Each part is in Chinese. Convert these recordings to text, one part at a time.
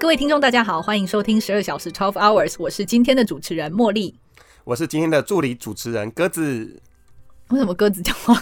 各位听众，大家好，欢迎收听十二小时 Twelve Hours，我是今天的主持人茉莉。我是今天的助理主持人鸽子。为什么鸽子讲话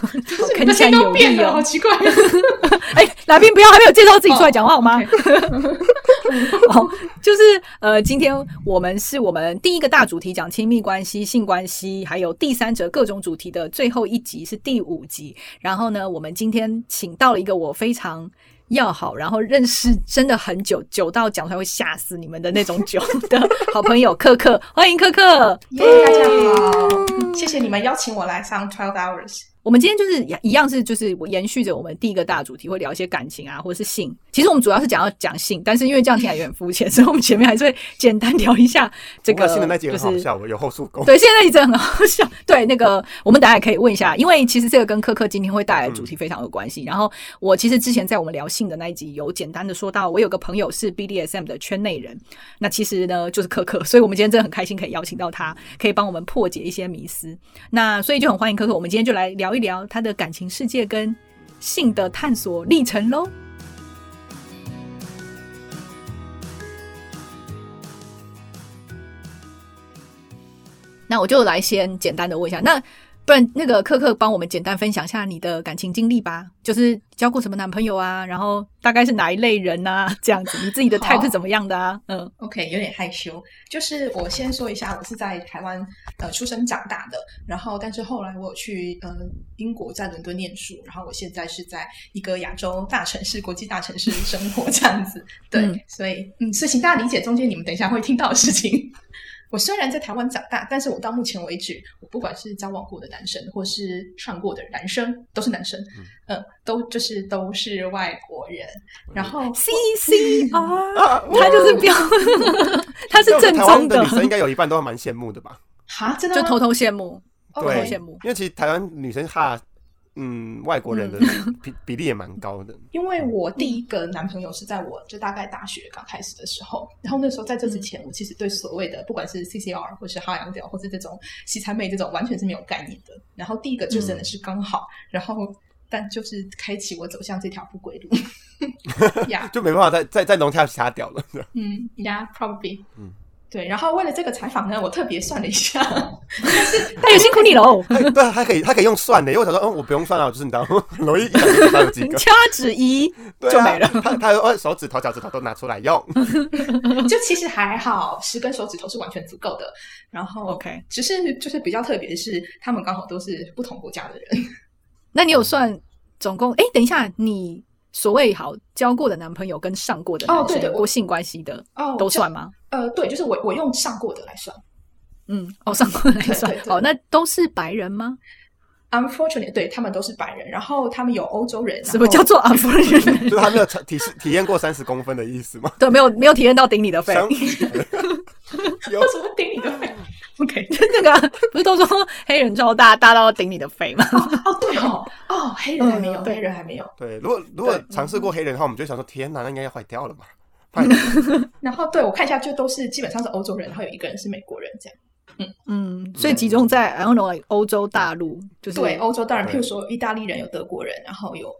你的声音都变了，好奇怪。哎，来宾不要还没有介绍自己出来讲话好吗？好，就是呃，今天我们是我们第一个大主题，讲亲密关系、性关系，还有第三者各种主题的最后一集是第五集。然后呢，我们今天请到了一个我非常要好，然后认识真的很久，久到讲出来会吓死你们的那种久的好朋友克克，欢迎克克。耶，大家好，谢谢你们邀请我来上 Twelve Hours。我们今天就是一样是就是我延续着我们第一个大主题，会聊一些感情啊，或者是性。其实我们主要是讲要讲性，但是因为这样听起来有点肤浅，所以我们前面还是会简单聊一下这个。新的那集就是很好笑，有后束弓。对，现在那集真的很好笑。对，那个我们大家也可以问一下，因为其实这个跟科科今天会带来的主题非常有关系。然后我其实之前在我们聊性的那一集有简单的说到，我有个朋友是 BDSM 的圈内人，那其实呢就是科科，所以我们今天真的很开心可以邀请到他，可以帮我们破解一些迷思。那所以就很欢迎科科，我们今天就来聊聊他的感情世界跟性的探索历程喽。那我就来先简单的问一下，那不然那个克克帮我们简单分享一下你的感情经历吧，就是交过什么男朋友啊，然后大概是哪一类人啊，这样子，你自己的 type 是怎么样的啊？嗯，OK，有点害羞。就是我先说一下，我是在台湾呃出生长大的，然后但是后来我有去呃英国在伦敦念书，然后我现在是在一个亚洲大城市、国际大城市生活这样子。对，嗯所以嗯，所以请大家理解中间你们等一下会听到的事情。我虽然在台湾长大，但是我到目前为止，我不管是交往过的男生，或是上过的男生，都是男生，嗯、都就是都是外国人。然后 C C R，他就是标，他是正台湾宗的女生应该有一半都蛮羡慕的吧？哈，真的就偷偷羡慕，偷偷对羡慕。因为其实台湾女生哈，嗯，外国人的 比比例也蛮高的。因为我第一个男朋友是在我就大概大学刚开始的时候，然后那时候在这之前，我其实对所谓的不管是 CCR 或是哈洋调或是这种西餐妹这种完全是没有概念的。然后第一个就真的是刚好，然后但就是开启我走向这条不归路。呀，就没办法再再再弄下瞎屌了。嗯呀，probably，嗯对。然后为了这个采访呢，我特别算了一下，他也，辛苦你喽！对啊，还可以，还可以用算的，因为我想说，嗯，我不用算了，就是你知道，很容易掐指一 就没了。他他呃手指头、脚趾头都拿出来用，就其实还好，十根手指头是完全足够的。然后 OK 只是就是比较特别的是，他们刚好都是不同国家的人。那你有算总共？哎，等一下，你所谓好交过的男朋友跟上过的男生哦对对我有过性关系的哦都算吗？呃，对，就是我我用上过的来算。嗯，哦，上过的来算 对对对哦，那都是白人吗？Unfortunately，对他们都是白人，然后他们有欧洲人，什么叫做 unfortunately？就是他没有体体验过三十公分的意思吗？对，没有没有体验到顶你的肺。有什么顶你的肺？OK，那个不是都说黑人超大，大到顶你的肺吗？哦对哦，哦黑人还没有，黑人还没有。对，如果如果对尝试过黑人的话，我们就想说，天哪，那应该要坏掉了吧？坏然后对我看一下，就都是基本上是欧洲人，然后有一个人是美国人，这样。嗯嗯，所以集中在 I don't know like 欧洲大陆，就是对，欧洲当然，对譬如说意大利人有德国人，然后有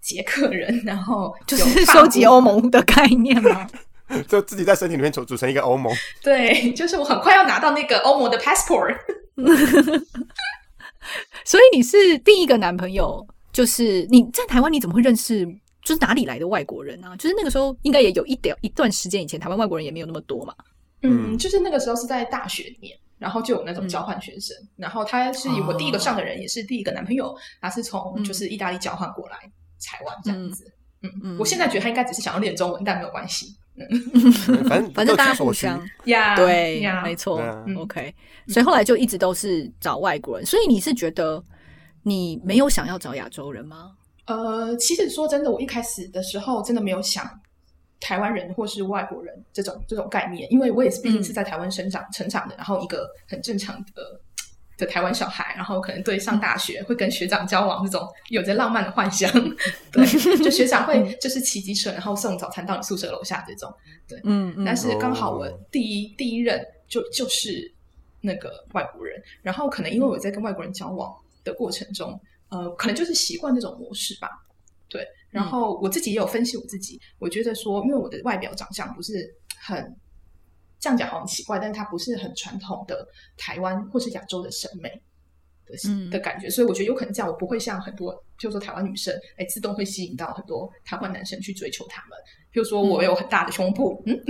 捷克人，然后就是收集国欧盟的概念嘛。就自己在身体里面组组成一个欧盟。对，就是我很快要拿到那个欧盟的 passport。所以你是第一个男朋友，就是你在台湾，你怎么会认识？就是哪里来的外国人啊？就是那个时候应该也有一点一段时间以前，台湾外国人也没有那么多嘛。嗯，嗯就是那个时候是在大学里面，然后就有那种交换学生，然后他是我第一个上的人，也是第一个男朋友，他是从就是意大利交换过来台湾这样子。嗯嗯我现在觉得他应该只是想要练中文，但没有关系。反正 反正大家互相呀，对，没错 OK，所以后来就一直都是找外国人。所以你是觉得你没有想要找亚洲人吗？呃，其实说真的，我一开始的时候真的没有想台湾人或是外国人这种这种概念，因为我也是毕竟是在台湾生长、成长的，然后一个很正常的的台湾小孩，然后可能对上大学会跟学长交往这种有着浪漫的幻想，对，就学长会就是骑机车，然后送早餐到你宿舍楼下这种，嗯嗯但是刚好我哦第一第一任就就是那个外国人，然后可能因为我在跟外国人交往的过程中，呃，可能就是习惯这种模式吧。对，然后我自己也有分析我自己，我觉得说，因为我的外表长相不是很这样讲好像奇怪，但是它不是很传统的台湾或是亚洲的审美的、嗯。的感觉，所以我觉得有可能这样，我不会像很多，譬如说台湾女生，哎，自动会吸引到很多台湾男生去追求他们。譬如说我有很大的胸部，嗯，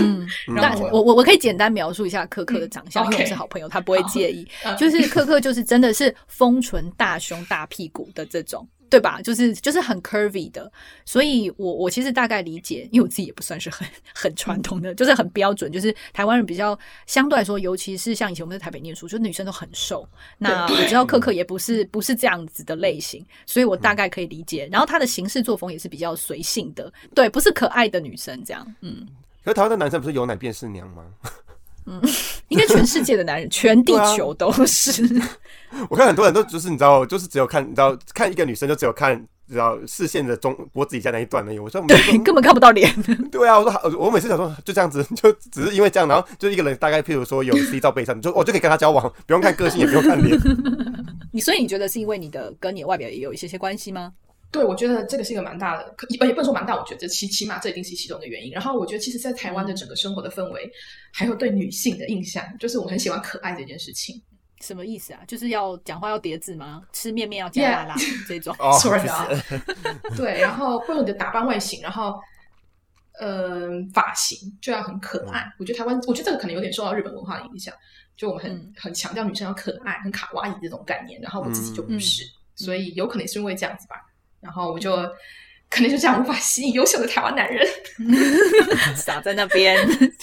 嗯，那然后我我我可以简单描述一下可可的长相，嗯因为是好朋友，他不会介意。嗯。就是可可就是真的是丰唇大胸大屁股的这种，对吧？就是就是很 curvy 的，所以我我其实大概理解，因为我自己也不算是很很传统的，就是很标准，就是台湾人比较相对来说，尤其是像以前我们在台北念书，就女生都很瘦。那我知道可可也不是不是这样子的类型，所以我大概可以理解。然后她的行事作风也是比较随性的，对，不是可爱的女生这样，嗯。可是台湾的男生不是有奶便是娘吗？应该全世界的男人，全地球都是。我看很多人都就是你知道，就是只有看你知道看一个女生就只有看你知道视线的中脖子以下那一段而已。我说对，根本看不到脸。对啊，我说好我每次想说就这样子，就只是因为这样，然后就一个人大概譬如说有 C 罩背上，就我就可以跟他交往，不用看个性，也不用看脸。你所以你觉得是因为你的跟你的外表也有一些些关系吗？对，我觉得这个是一个蛮大的，可也不能说蛮大，我觉得起起码这一定是其中的原因。然后我觉得，其实，在台湾的整个生活的氛围，还有对女性的印象，就是我很喜欢可爱这件事情。什么意思啊？就是要讲话要叠字吗？吃面面要加辣辣这种？哦 Sorry 啊，对，然后或者你的打扮外形，然后呃发型就要很可爱。我觉得台湾，我觉得这个可能有点受到日本文化的影响，就我们很、嗯很强调女生要可爱、很卡哇伊这种概念，然后我自己就不是，所以有可能是因为这样子吧。然后我就可能就这样无法吸引优秀的台湾男人。傻在那边，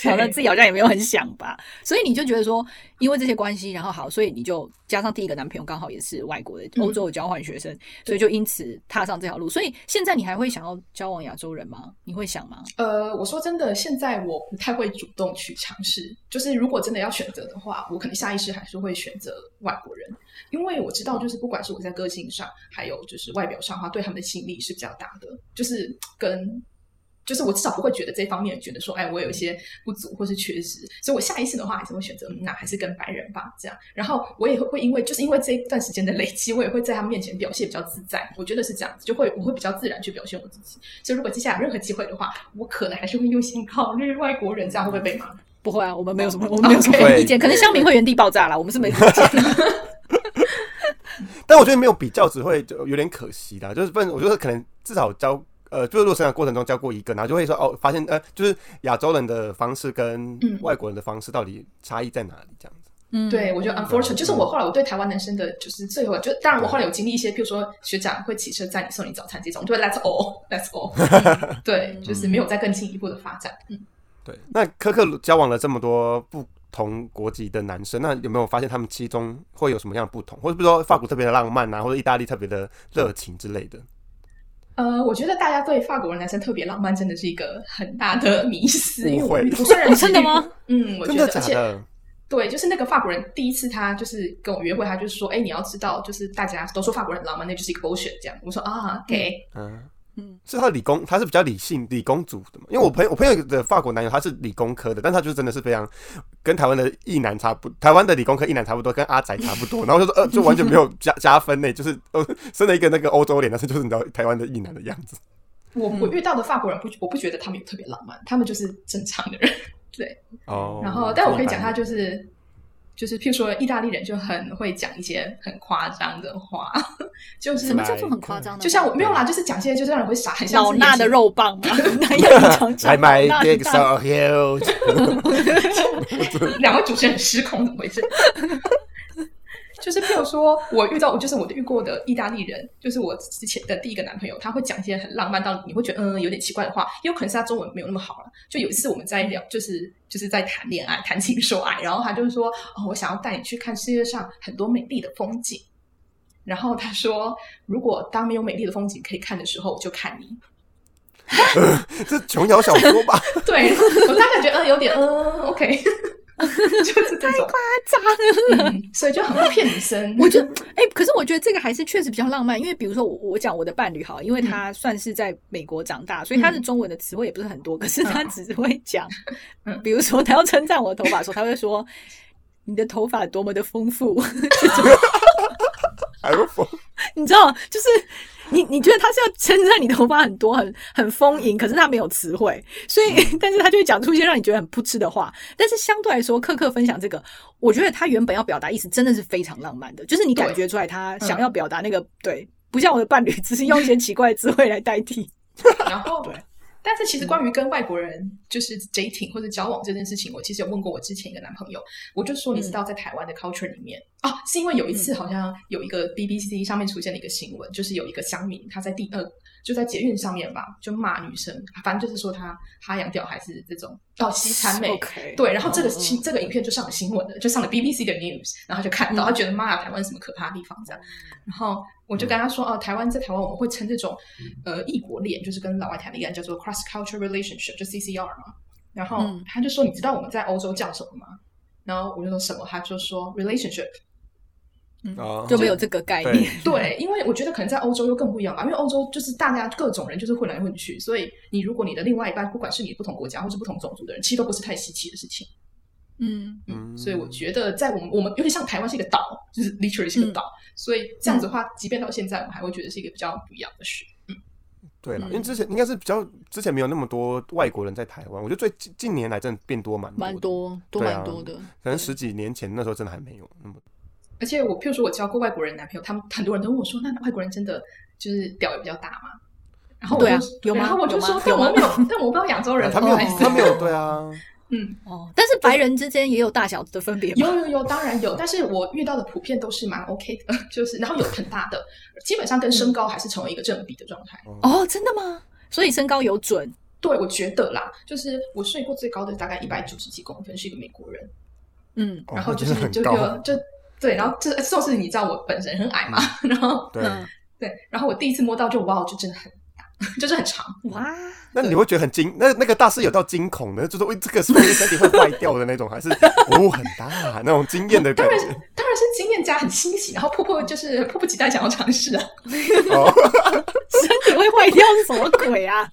好像自己好像也没有很想吧。所以你就觉得说，因为这些关系，然后好，所以你就加上第一个男朋友刚好也是外国的欧洲的交换学生，所以就因此踏上这条路。所以现在你还会想要交往亚洲人吗？你会想吗？呃，我说真的，现在我不太会主动去尝试。就是如果真的要选择的话，我可能下意识还是会选择外国人，因为我知道，就是不管是我在个性上，还有就是外表上的话，对他们的吸引力是比较大的。就是跟，就是我至少不会觉得这方面觉得说，哎，我有一些不足或是缺失，所以我下意识的话还是会选择，嗯那还是跟白人吧，这样。然后我也会会因为就是因为这一段时间的累积，我也会在他们面前表现比较自在。我觉得是这样子，就会我会比较自然去表现我自己。所以如果接下来有任何机会的话，我可能还是会优先考虑外国人，这样会不会被骂？不会啊，我们没有什么，我们没有什么意见。可能香民会原地爆炸啦，我们是没意见。但我觉得没有比较只会就有点可惜啦，就是不然我觉得可能至少教呃，就是如果成长过程中教过一个，然后就会说哦，发现呃，就是亚洲人的方式跟嗯。外国人的方式到底差异在哪里这样子。嗯，对，我觉得 unfortunate 就是我后来我对台湾男生的就是最后就当然我后来有经历一些，譬如说学长会骑车载你送你早餐这种，我就会 let's all let's all，对，就是没有再更进一步的发展。嗯，对，那科克交往了这么多不同国籍的男生，那有没有发现他们其中会有什么样的不同，或者比如说法国特别的浪漫啊，或者意大利特别的热情之类的？呃，我觉得大家对法国人男生特别浪漫，真的是一个很大的迷思。因为我误会我 虽然真的吗？嗯，我觉得而且的？对，就是那个法国人第一次他就是跟我约会，他就是说，哎，你要知道，就是大家都说法国人浪漫，那就是一个 bullshit 这样。我说啊，OK，嗯嗯是他理工，他是比较理性理工组的嘛？因为我朋友我朋友的法国男友他是理工科的，但他就是真的是非常跟台湾的异男差不，台湾的理工科异男差不多，跟阿仔差不多，然后就说呃，就完全没有加加分呢，就是呃生了一个那个欧洲脸，但是就是你知道台湾的异男的样子。我我遇到的法国人不，我不觉得他们有特别浪漫，他们就是正常的人。对，哦，然后但我可以讲，他他就是就是，譬如说意大利人就很会讲一些很夸张的话，就是什么叫做很夸张的？就像我没有啦，就是讲一些就是让人会傻，很像是 老衲的肉棒吗？那要你讲讲 I 老 my 衲 dick 的 so huge。戏，两位主持人很失控，怎么回事？就是譬如说，我遇到我就是我遇过的意大利人，就是我之前的第一个男朋友，他会讲一些很浪漫到你会觉得嗯有点奇怪的话，也有可能是他中文没有那么好了。就有一次我们在聊，就是就是在谈恋爱、谈情说爱，然后他就是说哦，我想要带你去看世界上很多美丽的风景。然后他说，如果当没有美丽的风景可以看的时候，我就看你。这琼瑶小说吧？对我大概觉得嗯有点嗯 OK，就是这种。夸张了。嗯，所以就很会骗女生。我觉得，哎、可是我觉得这个还是确实比较浪漫，因为比如说我我讲我的伴侣哈，因为他算是在美国长大，所以他的中文的词汇也不是很多，可是他只会讲，嗯。比如说他要称赞我的头发的时候，他会说你的头发多么的丰富，还有风，你知道，就是你你觉得他是要称赞你头发很多、很很丰盈，可是他没有词汇，所以 但是他就会讲出一些让你觉得很不吃的话。但是相对来说，克克分享这个，我觉得他原本要表达意思真的是非常浪漫的，就是你感觉出来他想要表达那个对，不像我的伴侣，只是用一些奇怪的词汇来代替。然后对。但是其实关于跟外国人就是 dating 或者交往这件事情，我其实有问过我之前一个男朋友，我就说你知道在台湾的 culture 里面啊，是因为有一次好像有一个 BBC 上面出现了一个新闻，就是有一个乡民他在第二。就在捷运上面吧，就骂女生，反正就是说她哈洋调还是这种哦西餐妹，对，然后这个新这个影片就上了新闻了，就上了 BBC 的 news，然后就看到他觉得妈呀，台湾什么可怕的地方这样，然后我就跟他说哦，台湾在台湾我们会称这种呃异国恋，就是跟老外谈恋爱叫做 cross cultural relationship，就 CCR 嘛，然后他就说你知道我们在欧洲叫什么吗？然后我就说什么，他就说 relationship。就没有这个概念。对，因为我觉得可能在欧洲又更不一样吧，因为欧洲就是大家各种人就是混来混去，所以你如果你的另外一半，不管是你不同国家或是不同种族的人，其实都不是太稀奇的事情。嗯。嗯，所以我觉得在我们我们有点像台湾是一个岛，就是 literally 是一个岛，所以这样子的话，即便到现在，我们还会觉得是一个比较不一样的事。嗯，对了，因为之前应该是比较之前没有那么多外国人在台湾，我觉得最近近年来真的变多蛮蛮多，多蛮多的，可能十几年前那时候真的还没有那么。而且我，譬如说我交过外国人男朋友，他们很多人都问我说：“那外国人真的就是屌也比较大吗？”然后我就有吗？然后我就说：“但我没有，但我不知道亚洲人他没有，他没有，对啊，嗯哦，但是白人之间也有大小的分别，有有有，当然有。但是我遇到的普遍都是蛮 OK 的，就是然后有很大的，基本上跟身高还是成为一个正比的状态。哦，真的吗？所以身高有准？对，我觉得啦，就是我睡过最高的大概一百九十几公分，是一个美国人。嗯，然后就是就就就。对，然后这这是你知道我本身很矮嘛，然后对。对，然后我第一次摸到就哇，就真的很大，就是很长哇。那你会觉得很惊？那那个大师有到惊恐的，就是为这个是不是身体会坏掉的那种，还是哦很大那种惊艳的感觉？当然是惊艳加很欣喜，然后迫迫就是迫不及待想要尝试啊。身体会坏掉是什么鬼啊？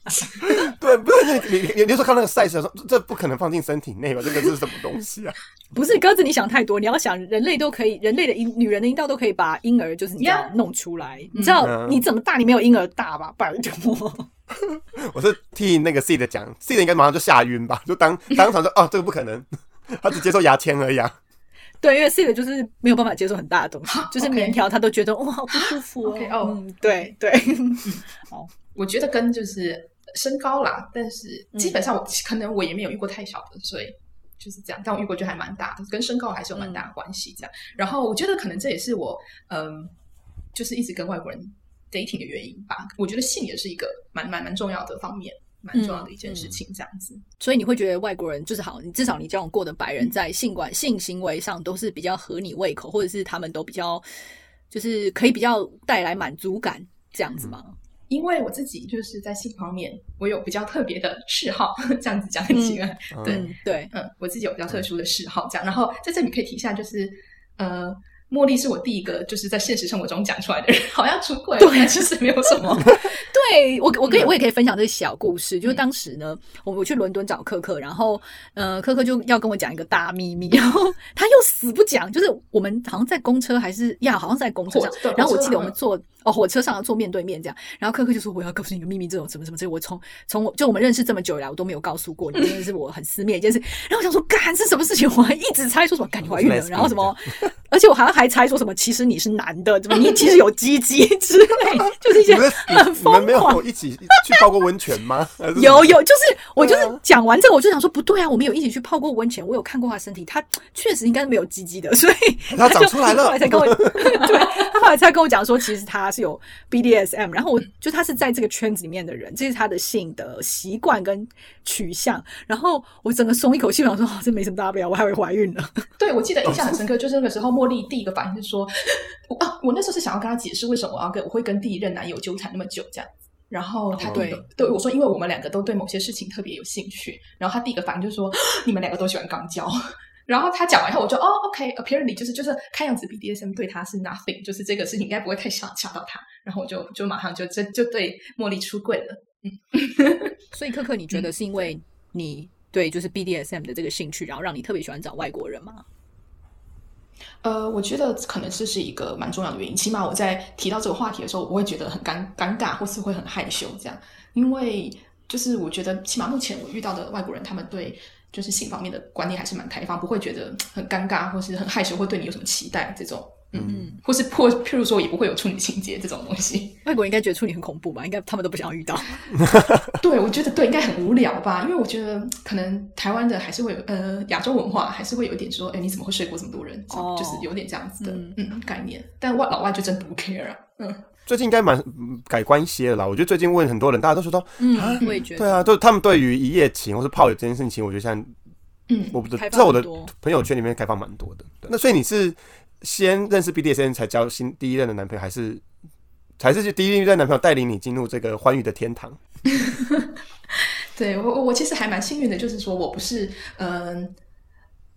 对，不是你你你，你说看那个 size 说这不可能放进身体内吧？这个是什么东西啊？不是鸽子，你想太多。你要想，人类都可以，人类的阴，女人的阴道都可以把婴儿就是你要弄出来。你知道你怎么大？你没有婴儿大吧？拜托。我是替那个 C 的讲，C 的应该马上就吓晕吧，就当当场说哦，这个不可能，他只接受牙签而已。啊。对，因为 C 的就是没有办法接受很大的东西，就是棉条他都觉得哇好不舒服哦。嗯，对对。好，我觉得跟就是身高啦，但是基本上我可能我也没有遇过太小的，所以。就是这样，但我遇过就还蛮大的，跟身高还是有蛮大的关系。这样，然后我觉得可能这也是我嗯，就是一直跟外国人 dating 的原因吧。我觉得性也是一个蛮蛮蛮重要的方面，蛮重要的一件事情。这样子，所以你会觉得外国人就是好，你至少你交往过的白人在性管性行为上都是比较合你胃口，或者是他们都比较就是可以比较带来满足感这样子吗？因为我自己就是在性方面，我有比较特别的嗜好，这样子讲很奇怪。对对，嗯，我自己有比较特殊的嗜好，这样。然后在这里可以提一下，就是呃，茉莉是我第一个就是在现实生活中讲出来的人，好像出轨，对，其实没有什么。对我，我可以，我也可以分享这个小故事。就是当时呢，我我去伦敦找可可，然后呃，可可就要跟我讲一个大秘密，然后他又死不讲。就是我们好像在公车还是呀，好像在公车上，然后我记得我们坐。哦，火车上坐面对面这样，然后科科就说：“我要告诉你个秘密，这种什么什么这我从从我就我们认识这么久以来，我都没有告诉过你，真的是我很私密一件事。”然后我想说：“干是什么事情？”我还一直猜说什么“干你怀孕了”，然后什么，而且我好像还猜说什么“其实你是男的”，怎么 你其实有鸡鸡之类，就是一些很疯狂。没有一起去泡过温泉吗？有有，就是我就是讲完这个，我就想说不对啊，我们有一起去泡过温泉，我有看过他身体，他确实应该是没有鸡鸡的，所以他长出来了，后来才跟我 对他后来才跟我讲说，其实他是有 B D。S.M. 然后我就他是在这个圈子里面的人，这是他的性的习惯跟取向。然后我整个松一口气，我想说，哦，这没什么大不了，我还会怀孕了。对，我记得印象很深刻，就是那个时候，茉莉第一个反应是说，啊，我那时候是想要跟他解释为什么我要跟我会跟第一任男友纠缠那么久这样。然后他对对我说，因为我们两个都对某些事情特别有兴趣。然后他第一个反应就是说，你们两个都喜欢肛交。然后他讲完以后，我就哦，OK，apparently 就是就是看样子 BDSM 对他是 nothing，就是这个事情应该不会太吓吓到他。然后我就就马上就就就对茉莉出柜了。嗯，所以可可，你觉得是因为你对就是 BDSM 的这个兴趣，然后让你特别喜欢找外国人吗？呃，我觉得可能这是一个蛮重要的原因。起码我在提到这个话题的时候，我会觉得很尴尴尬，或是会很害羞这样。因为就是我觉得，起码目前我遇到的外国人，他们对就是性方面的观念还是蛮开放，不会觉得很尴尬，或是很害羞，会对你有什么期待这种。嗯，或是破譬如说也不会有处女情节这种东西。外国人应该觉得处女很恐怖吧？应该他们都不想要遇到。对，我觉得对，应该很无聊吧？因为我觉得可能台湾的还是会有呃亚洲文化还是会有一点说，哎，你怎么会睡过这么多人？哦，就是有点这样子的嗯概念。但外老外就真不 care 啊。嗯，最近应该蛮改观一些了啦。我觉得最近问很多人，大家都说到，嗯，我也觉得，对啊，都他们对于一夜情或是泡友这件事情，我觉得现在，嗯，我不知道在我的朋友圈里面开放蛮多的。那所以你是？先认识 BDSN 才交新第一任的男朋友，还是还是第一任男朋友带领你进入这个欢愉的天堂？对我，我其实还蛮幸运的，就是说我不是，嗯，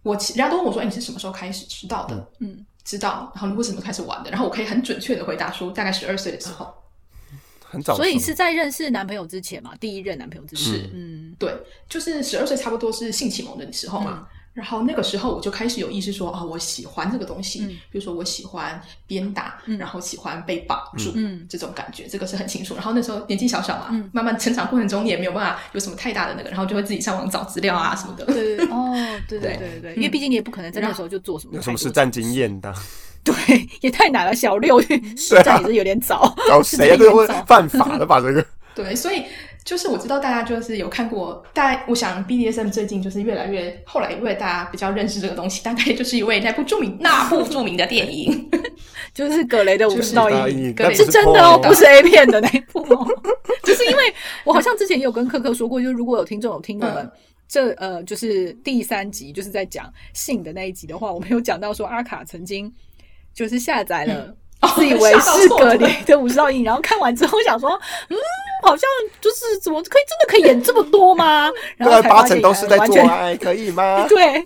我人家都问我说，哎，你是什么时候开始知道的？嗯，知道，然后你为什么开始玩的？然后我可以很准确的回答说，大概十二岁的时候，很早，所以是在认识男朋友之前嘛，第一任男朋友之前，嗯，对，就是十二岁，差不多是性启蒙的时候嘛。然后那个时候我就开始有意识说啊，我喜欢这个东西，比如说我喜欢鞭打，然后喜欢被绑住，这种感觉，这个是很清楚。然后那时候年纪小小嘛，慢慢成长过程中你也没有办法有什么太大的那个，然后就会自己上网找资料啊什么的。对对 哦，对对对对，因为毕竟你也不可能在那时候就做什么有什么实战经验的。对，也太难了。小六 实战也是有点早，找谁都会犯法的吧？这个对，所以。就是我知道大家就是有看过，大概我想 BDSM 最近就是越来越后来，因为大家比较认识这个东西，大概就是一位那部著名那部著名的电影，就是葛雷的五十道阴影，是真的哦，不是 A 片的那一部哦。就是因为我好像之前也有跟克克说过，就是如果有听众有听我们这呃，就是第三集就是在讲性的那一集的话，我们有讲到说阿卡曾经就是下载了。自以为是格雷的五十道阴影，然后看完之后想说，嗯，好像就是怎么可以真的可以演这么多吗？然后八成都是在做爱，可以吗？对，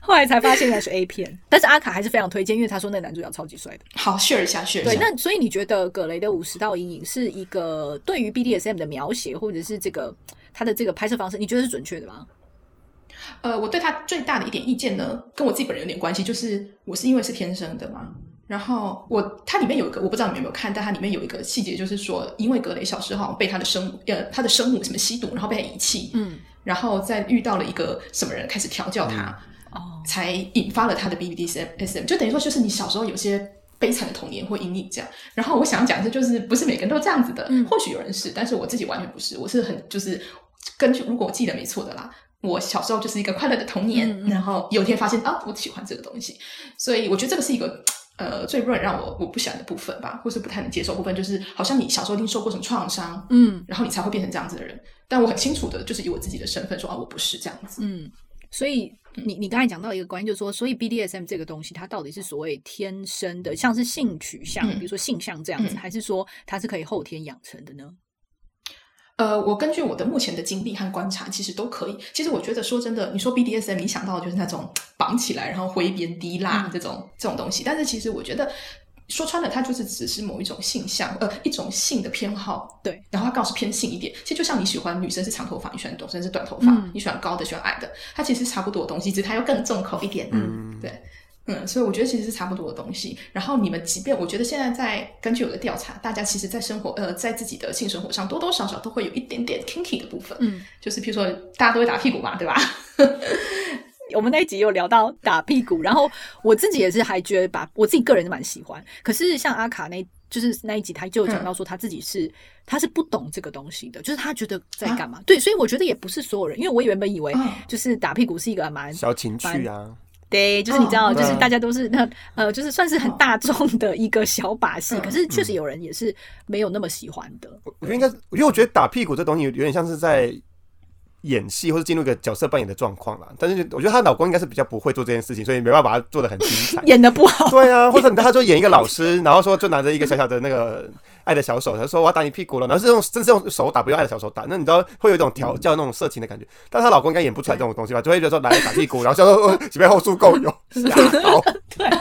后来才发现那是 A 片，但是阿卡还是非常推荐，因为他说那男主角超级帅的。好，share 一下，share 一下。对，那所以你觉得葛雷的五十道阴影是一个对于 BDSM 的描写，或者是这个他的这个拍摄方式，你觉得是准确的吗？呃，我对他最大的一点意见呢，跟我自己本人有点关系，就是我是因为是天生的嘛。然后我它里面有一个我不知道你们有没有看，但它里面有一个细节，就是说，因为格雷小时候被他的生呃他的生母什么吸毒，然后被他遗弃，嗯，然后再遇到了一个什么人开始调教他，哦，才引发了他的 B B D S S M，就等于说就是你小时候有些悲惨的童年或阴影这样。然后我想讲的就是不是每个人都这样子的，或许有人是，但是我自己完全不是，我是很就是根据如果我记得没错的啦，我小时候就是一个快乐的童年，然后有一天发现啊我喜欢这个东西，所以我觉得这个是一个。呃，最不能让我我不喜欢的部分吧，或是不太能接受部分，就是好像你小时候一定受过什么创伤，嗯，然后你才会变成这样子的人。但我很清楚的，就是以我自己的身份说啊，我不是这样子。嗯，所以你你刚才讲到一个观念，就是说，所以 BDSM 这个东西，它到底是所谓天生的，像是性取向，比如说性向这样子，还是说它是可以后天养成的呢？呃，我根据我的目前的经历和观察，其实都可以。其实我觉得说真的，你说 BDSM，你想到的就是那种绑起来然后挥鞭滴蜡这种这种东西。但是其实我觉得说穿了，它就是只是某一种性向，呃，一种性的偏好。对，然后它刚好是偏性一点。其实就像你喜欢女生是长头发，你喜欢女生是短头发，你喜欢高的，喜欢矮的，它其实差不多的东西，只是它要更重口一点。嗯，对。嗯，所以我觉得其实是差不多的东西。然后你们即便我觉得现在在根据我的调查，大家其实，在生活呃，在自己的性生活上，多多少少都会有一点点 kinky 的部分。嗯，就是譬如说，大家都会打屁股嘛，对吧？我们那一集有聊到打屁股，然后我自己也是还觉得把我自己个人是蛮喜欢。可是像阿卡那，就是那一集，他就有讲到说他自己是他是不懂这个东西的，就是他觉得在干嘛？对，所以我觉得也不是所有人，因为我原本以为就是打屁股是一个蛮小情趣啊。对，就是你知道，就是大家都是那呃，就是算是很大众的一个小把戏。可是确实有人也是没有那么喜欢的。我觉得应该，因为我觉得打屁股这东西有点像是在演戏或者进入一个角色扮演的状况啦。但是我觉得她老公应该是比较不会做这件事情，所以没办法把它做的很精彩，演的不好。对啊，或者他就演一个老师，然后说就拿着一个小小的那个。爱的小手，他说我要打你屁股了，然后是用真是用手打，不用爱的小手打。那你知道会有一种调教那种色情的感觉，但她老公应该演不出来这种东西吧？就会觉得说来打屁股，然后就说几杯后素够有。好，对。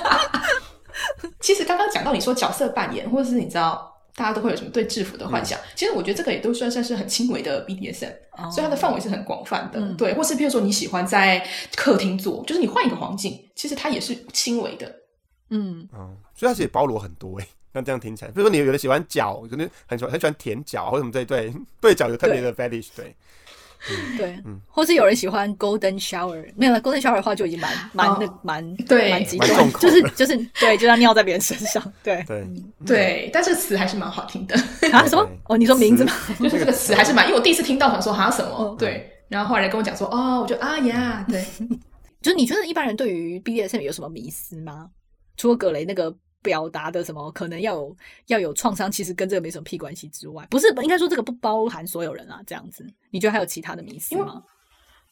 其实刚刚讲到你说角色扮演，或者是你知道大家都会有什么对制服的幻想，其实我觉得这个也都算算是很轻微的 BDSM，所以它的范围是很广泛的。对，或是譬如说你喜欢在客厅做，就是你换一个环境，其实它也是轻微的。嗯，嗯，所以它其实也包罗很多哎。那这样听起来，比如说你有人喜欢脚，可能很喜欢很喜欢舔脚或者什么这一对对 脚有特别的 fetish，对，对，嗯。或是有人喜欢 golden shower，没有了 golden shower 的话就已经蛮蛮哦。那蛮对。蛮极端，就是就是对，就要尿在别人身上，对。对，对，但这个词还是蛮好听的，啊什么？哦，你说名字吗？就是这个词。还是蛮，因为我第一次听到想说哈什么？嗯，对，然后后来跟我讲说哦，我就啊呀，对，就是你觉得一般人对于 BDSM 有什么迷思吗？除了葛雷那个表达的什么可能要有要有创伤，其实跟这个没什么屁关系之外，不是应该说这个不包含所有人啊，这样子，你觉得还有其他的迷思因为吗？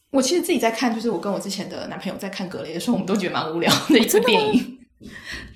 我其实自己在看，就是我跟我之前的男朋友在看格雷的时候，我们都觉得蛮无聊的一部电影。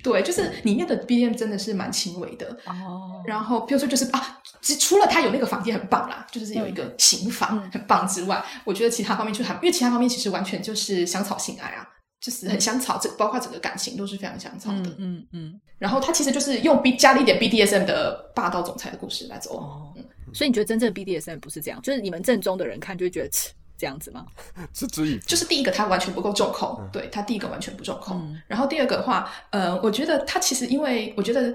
对，就是里面的 BDM 真的是蛮轻微的。哦，然后，比如说就是啊，其除了他有那个房间很棒啦，就是有一个刑房嗯很棒之外，我觉得其他方面就还，因为其他方面其实完全就是香草性爱啊，就是很香草，这包括整个感情都是非常香草的。嗯嗯嗯，然后他其实就是用 B 加了一点 BDSM 的霸道总裁的故事来走。哦，所以你觉得真正的 BDSM 不是这样，就是你们正宗的人看就会觉得这样子吗？嗤之以鼻。就是第一个，它完全不够重口，对它第一个完全不重口。嗯然后第二个的话，呃，我觉得它其实因为我觉得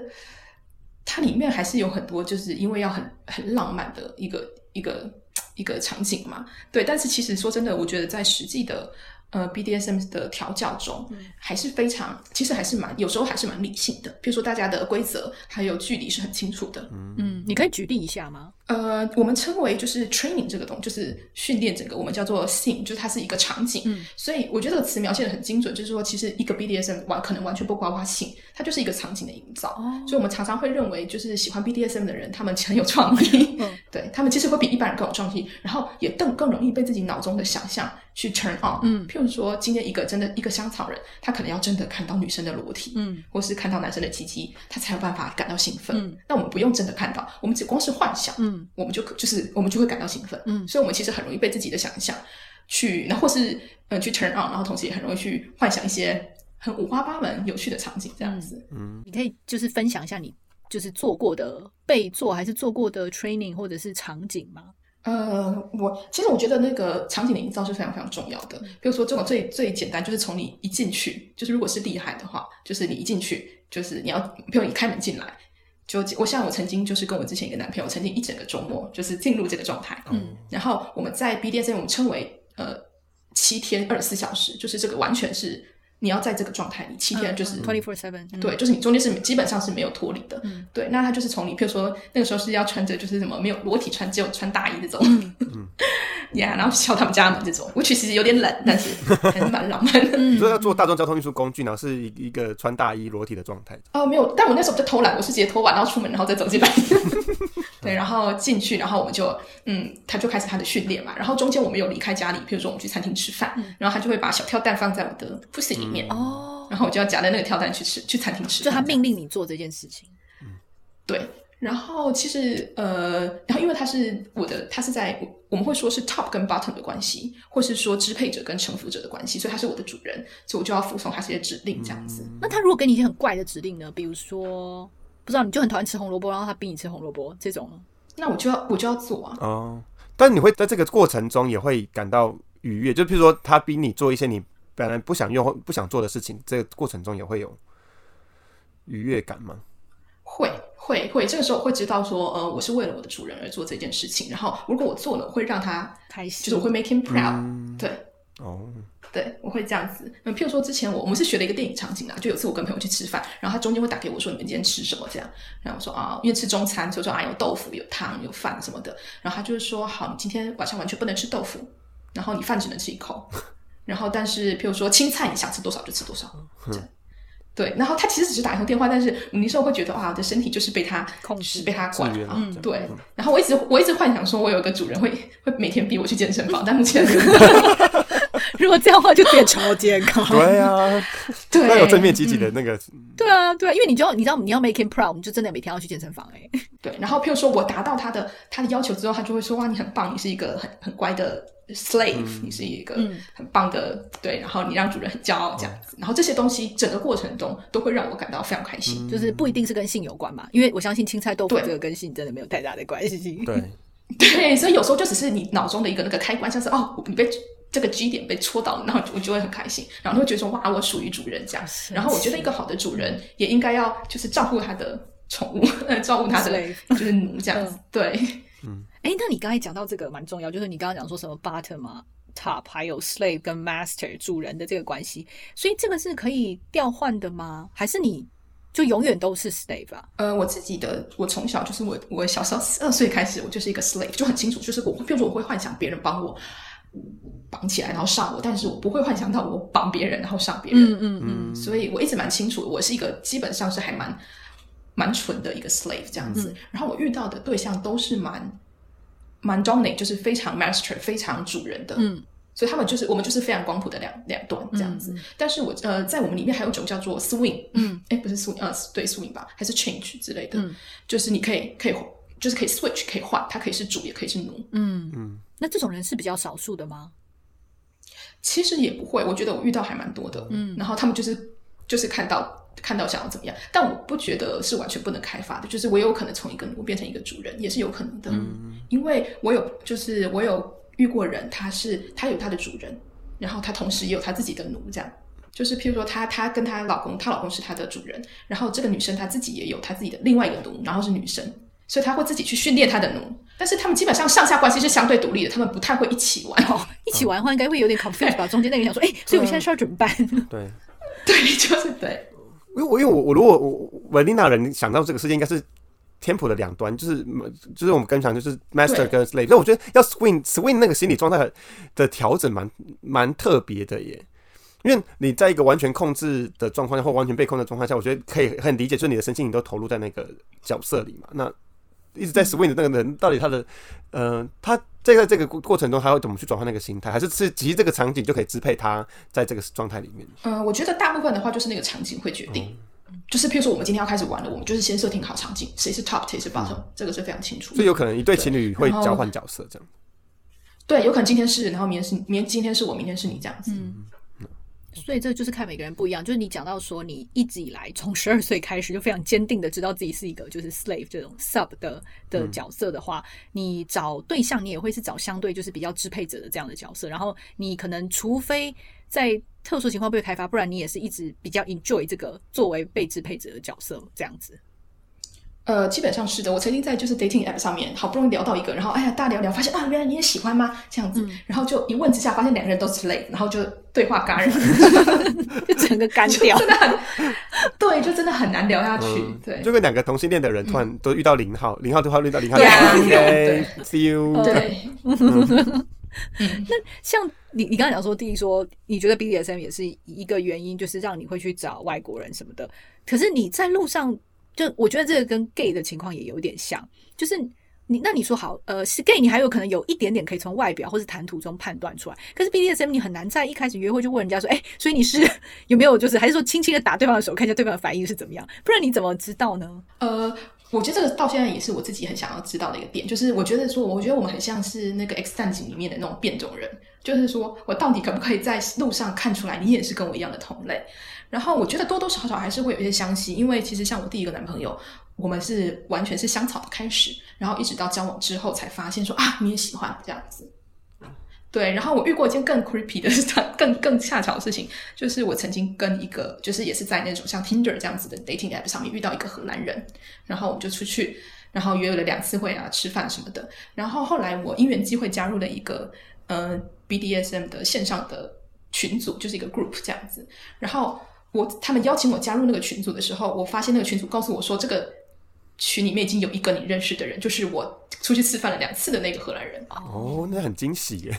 它里面还是有很多，就是因为要很很浪漫的一个一个一个场景嘛，对。但是其实说真的，我觉得在实际的呃 BDSM 的调教中，还是非常，其实还是蛮有时候还是蛮理性的。比如说大家的规则还有距离是很清楚的，嗯，你可以举例一下吗？呃，我们称为就是 training 这个东，就是训练整个，我们叫做 scene，就是它是一个场景。嗯所以我觉得这个词描写的很精准，就是说，其实一个 BDSM 完可能完全不包括性，它就是一个场景的营造。哦。所以我们常常会认为，就是喜欢 BDSM 的人，他们很有创意，嗯。对他们其实会比一般人更有创意，然后也更更容易被自己脑中的想象去 turn on。嗯。譬如说，今天一个真的一个香草人，他可能要真的看到女生的裸体，嗯。或是看到男生的鸡鸡，他才有办法感到兴奋。嗯。那我们不用真的看到，我们只光是幻想，嗯。我们就可就是我们就会感到兴奋，嗯。所以我们其实很容易被自己的想象去，然后或是嗯去 turn on，然后同时也很容易去幻想一些很五花八门、有趣的场景这样子。嗯，你可以就是分享一下你就是做过的被做还是做过的 training 或者是场景吗？呃，我其实我觉得那个场景的营造是非常非常重要的。比如说这种最最简单，就是从你一进去，就是如果是厉害的话，就是你一进去，就是你要，比如你开门进来。就我像我曾经就是跟我之前一个男朋友，曾经一整个周末就是进入这个状态，嗯然后我们在 BDSM 我们称为呃七天二十四小时，就是这个完全是你要在这个状态里七天，就是、嗯 twenty four seven，对，就是你中间是基本上是没有脱离的。嗯对，那他就是从你，譬如说那个时候是要穿着就是什么没有裸体穿，只有穿大衣这种，嗯，呀然后敲他们家门这种，我其实有点冷，但是还是蛮浪漫的。你说要做大众交通运输工具，然后是一一个穿大衣裸体的状态，哦，没有，但我那时候在偷懒，我是直接偷完然后出门，然后再走进来。对，然后进去，然后我们就，嗯，他就开始他的训练嘛。然后中间我们有离开家里，譬如说我们去餐厅吃饭，然后他就会把小跳蛋放在我的 pussy 里面，哦，然后我就要夹在那个跳蛋去吃，去餐厅吃。就他命令你做这件事情。对，然后其实呃，然后因为他是我的，他是在我们会说是 top 跟 bottom 的关系，或是说支配者跟臣服者的关系，所以他是我的主人，所以我就要服从他这些指令这样子。那他如果给你一些很怪的指令呢？比如说，不知道你就很讨厌吃红萝卜，然后他逼你吃红萝卜这种？那我就要我就要做啊，哦，但你会在这个过程中也会感到愉悦，就譬如说他逼你做一些你本来不想用不想做的事情，这个过程中也会有愉悦感吗？会会会，这个时候我会知道说，呃，我是为了我的主人而做这件事情，然后如果我做了，我会让他，开心，就是我会 make him proud，、嗯对。哦，对，我会这样子。嗯，譬如说之前我我们是学了一个电影场景啊，就有次我跟朋友去吃饭，然后他中间会打给我说你们今天吃什么？这样，然后我说啊，因为吃中餐，所以说啊有豆腐、有汤、有饭什么的，然后他就是说好，你今天晚上完全不能吃豆腐，然后你饭只能吃一口，然后但是譬如说青菜你想吃多少就吃多少，这样。对，然后他其实只是打一通电话，但是你那时候会觉得啊，我的身体就是被他控制被他管嗯，对。然后我一直我一直幻想说，我有个主人会会每天逼我去健身房，但目前 如果这样的话，就变超健康。对啊，对要有正面积极的那个，对啊，对啊，因为你就要你知道你要 making proud，你就真的每天要去健身房哎、对，然后譬如说我达到他的他的要求之后，他就会说哇，你很棒，你是一个很很乖的 slave，、你是一个嗯。很棒的对，然后你让主人很骄傲这样子，然后这些东西整个过程中都会让我感到非常开心。就是不一定是跟性有关嘛，因为我相信青菜豆腐对。这个跟性真的没有太大的关系。对，对，所以有时候就只是你脑中的一个那个开关，像是哦，你被这个基点被戳到，然后我就会很开心，然后会觉得说哇，我属于主人这样。然后我觉得一个好的主人也应该要就是照顾他的宠物，照顾他的就是奴这样子。对，嗯，哎，那你刚才讲到这个蛮重要，就是你刚刚讲说什么 bottom 嘛，top 还有 slave 跟 master 主人的这个关系，所以这个是可以调换的吗？还是你？就永远都是 slave 啊？呃，我自己的，我从小就是我，我小时候十二岁开始，我就是一个 slave，就很清楚，就是我，比如说我会幻想别人帮我绑起来，然后上我，但是我不会幻想到我绑别人然后上别人。嗯嗯嗯。所以我一直蛮清楚，我是一个基本上是还蛮蛮蠢的一个 slave 这样子。然后我遇到的对象都是蛮蛮 dominate，就是非常 master，非常主人的。嗯。所以他们就是我们就是非常光谱的两两端这样子，但是我呃在我们里面还有一种叫做 swing，嗯，哎不是 swing，呃对 swing 吧，还是 change 之类的，就是你可以可以就是可以 switch 可以换，它可以是主也可以是奴，嗯嗯，那这种人是比较少数的吗？其实也不会，我觉得我遇到还蛮多的，嗯，然后他们就是就是看到看到想要怎么样，但我不觉得是完全不能开发的，就是我有可能从一个奴变成一个主人也是有可能的，嗯，因为我有就是我有。遇过人，他是他有他的主人，然后他同时也有他自己的奴，这样就是譬如说，她她跟她老公，她老公是她的主人，然后这个女生她自己也有她自己的另外一个奴，然后是女生，所以他会自己去训练他的奴，但是他们基本上上下关系是相对独立的，他们不太会一起玩哦，一起玩的话应该会有点 confuse 吧，中间那个想说，哎，所以我们现在需要怎么办？对，对，就是对，因为我因为我我如果我维丽娜人想到这个世界应该是。天谱的两端就是就是我们刚讲就是 master 跟 slave，所以我觉得要 swing swing 那个心理状态的调整蛮蛮特别的耶，因为你在一个完全控制的状况下或完全被控的状况下，我觉得可以很理解，就是你的身心你都投入在那个角色里嘛。那一直在 swing 的那个人，到底他的呃，他在在这个过程中，他会怎么去转换那个心态，还是是其实这个场景就可以支配他在这个状态里面？嗯，我觉得大部分的话就是那个场景会决定。就是，譬如说，我们今天要开始玩了，我们就是先设定好场景，谁是 top，谁是 bottom，这个是非常清楚。所以有可能一对情侣会交换角色这样。对，有可能今天是，然后明天是，明今天是我，明天是你这样子。嗯。所以这就是看每个人不一样。就是你讲到说，你一直以来从十二岁开始就非常坚定的知道自己是一个就是 slave 这种 sub 的的角色的话，你找对象你也会是找相对就是比较支配者的这样的角色。然后你可能除非在特殊情况被开发，不然你也是一直比较 enjoy 这个作为被支配者的角色这样子。呃，基本上是的。我曾经在就是 dating app 上面好不容易聊到一个，然后哎呀大聊聊，发现啊原来你也喜欢吗？这样子，然后就一问之下发现两个人都是累，然后就对话干扰，就整个干掉，真的很对，就真的很难聊下去。对，就跟两个同性恋的人突然都遇到零号，零号对话遇到零号，OK，see you。对。那像你，你刚才讲说，第一说你觉得 BDSM 也是一个原因，就是让你会去找外国人什么的。可是你在路上，就我觉得这个跟 gay 的情况也有点像，就是你那你说好，呃，是 gay，你还有可能有一点点可以从外表或是谈吐中判断出来。可是 BDSM 你很难在一开始约会就问人家说，哎，所以你是有没有就是还是说轻轻的打对方的手，看一下对方的反应是怎么样？不然你怎么知道呢？呃。我觉得这个到现在也是我自己很想要知道的一个点，就是我觉得说，我觉得我们很像是那个 X 战警里面的那种变种人，就是说我到底可不可以在路上看出来你也是跟我一样的同类？然后我觉得多多少少还是会有一些相似，因为其实像我第一个男朋友，我们是完全是香草的开始，然后一直到交往之后才发现说啊，你也喜欢这样子。对，然后我遇过一件更 creepy 的、更更恰巧的事情，就是我曾经跟一个，就是也是在那种像 Tinder 这样子的 dating app 上面遇到一个荷兰人，然后我们就出去，然后约了两次会啊，吃饭什么的。然后后来我因缘机会加入了一个呃 BDSM 的线上的群组，就是一个 group 这样子。然后我他们邀请我加入那个群组的时候，我发现那个群组告诉我说，这个群里面已经有一个你认识的人，就是我出去吃饭了两次的那个荷兰人。哦，那很惊喜耶。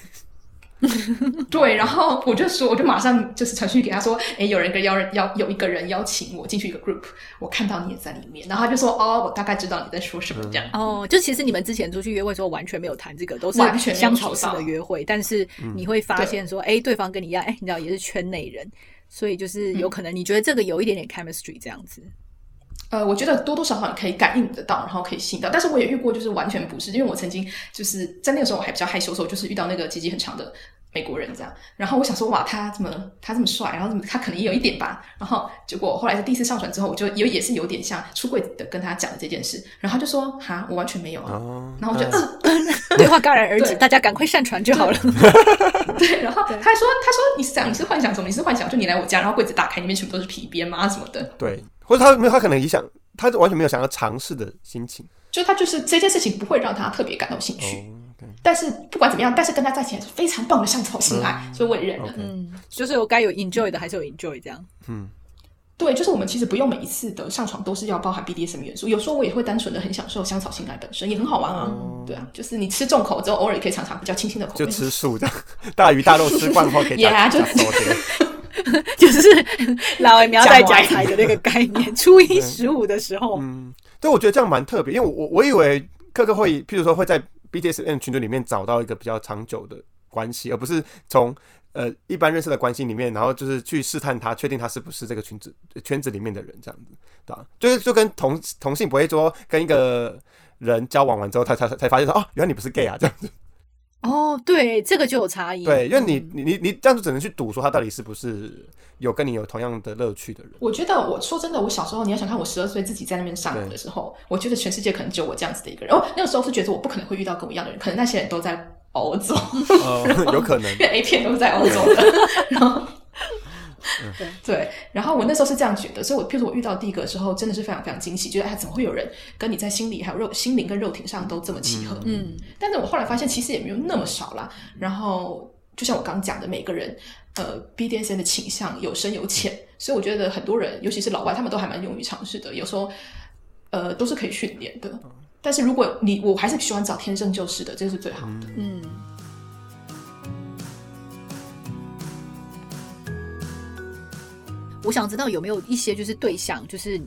对，然后我就说，我就马上就是传讯给他说，哎，有人跟邀邀有一个人邀请我进去一个 group，我看到你也在里面，然后他就说，哦，我大概知道你在说什么这样。哦，就其实你们之前出去约会时候完全没有谈这个，都是香草式的约会，但是你会发现说，哎，对方跟你一样，哎，你知道也是圈内人，所以就是有可能你觉得这个有一点点 chemistry 这样子。呃，我觉得多多少少你可以感应得到，然后可以吸引到。但是我也遇过，就是完全不是，因为我曾经就是在那个时候我还比较害羞的时候，就是遇到那个鸡鸡很长的美国人这样。然后我想说，哇，他这么他这么帅，然后怎么他可能也有一点吧。然后结果后来是第一次上传之后，我就有也是有点像出柜的跟他讲的这件事，然后他就说，哈，我完全没有啊。哦，然后我就嗯嗯，对话戛然而止，大家赶快上传就好了。对，然后他还说，他说你是这样，你是幻想什么？你是幻想就你来我家，然后柜子打开，里面全部都是皮鞭吗？什么的。对，或者他没有，他可能也想，他完全没有想要尝试的心情。就他就是这件事情不会让他特别感到兴趣，但是不管怎么样，但是跟他在一起还是非常棒的相草性爱，所以我也认了。嗯，就是我该有 enjoy 的，还是有 enjoy 这样。嗯，对，就是我们其实不用每一次的上床都是要包含 BDSM 元素，有时候我也会单纯的很享受香草性爱本身，也很好玩啊。对啊，就是你吃重口之后，偶尔也可以尝尝比较清新的口味。就吃素这样，大鱼大肉 吃惯后可以 Yeah，就是老苗在讲台的那个概念，初一十五的时候，嗯，对，我觉得这样蛮特别，因为我我我以为克克会，譬如说会在 BTSN 群组里面找到一个比较长久的关系，而不是从呃一般认识的关系里面，然后就是去试探他，确定他是不是这个圈子圈子里面的人，这样子，对吧、就是就跟同同性不会说跟一个人交往完之后，他才才发现说哦，原来你不是 gay 啊，这样子。哦，对，这个就有差异。对，因为你你你你这样子只能去赌说他到底是不是有跟你有同样的乐趣的人。我觉得，我说真的，我小时候你要想看我十二岁自己在那边上课的时候，我觉得全世界可能只有我这样子的一个人。哦，那个时候是觉得我不可能会遇到跟我一样的人，可能那些人都在欧洲，哦，有可能因。为 A 片都是在欧洲的。然后，对，然后我那时候是这样觉得，所以我譬如说我遇到第一个的时候，真的是非常非常惊喜，觉得哎，怎么会有人跟你在心理还有肉心灵跟肉体上都这么契合？嗯，但是我后来发现，其实也没有那么少啦。然后，就像我刚刚讲的，每个人呃 BDSM 的倾向有深有浅，所以我觉得很多人，尤其是老外，他们都还蛮勇于尝试的。有时候呃都是可以训练的。但是如果你我还是喜欢找天生就是的，这是最好的。嗯，我想知道有没有一些就是对象，就是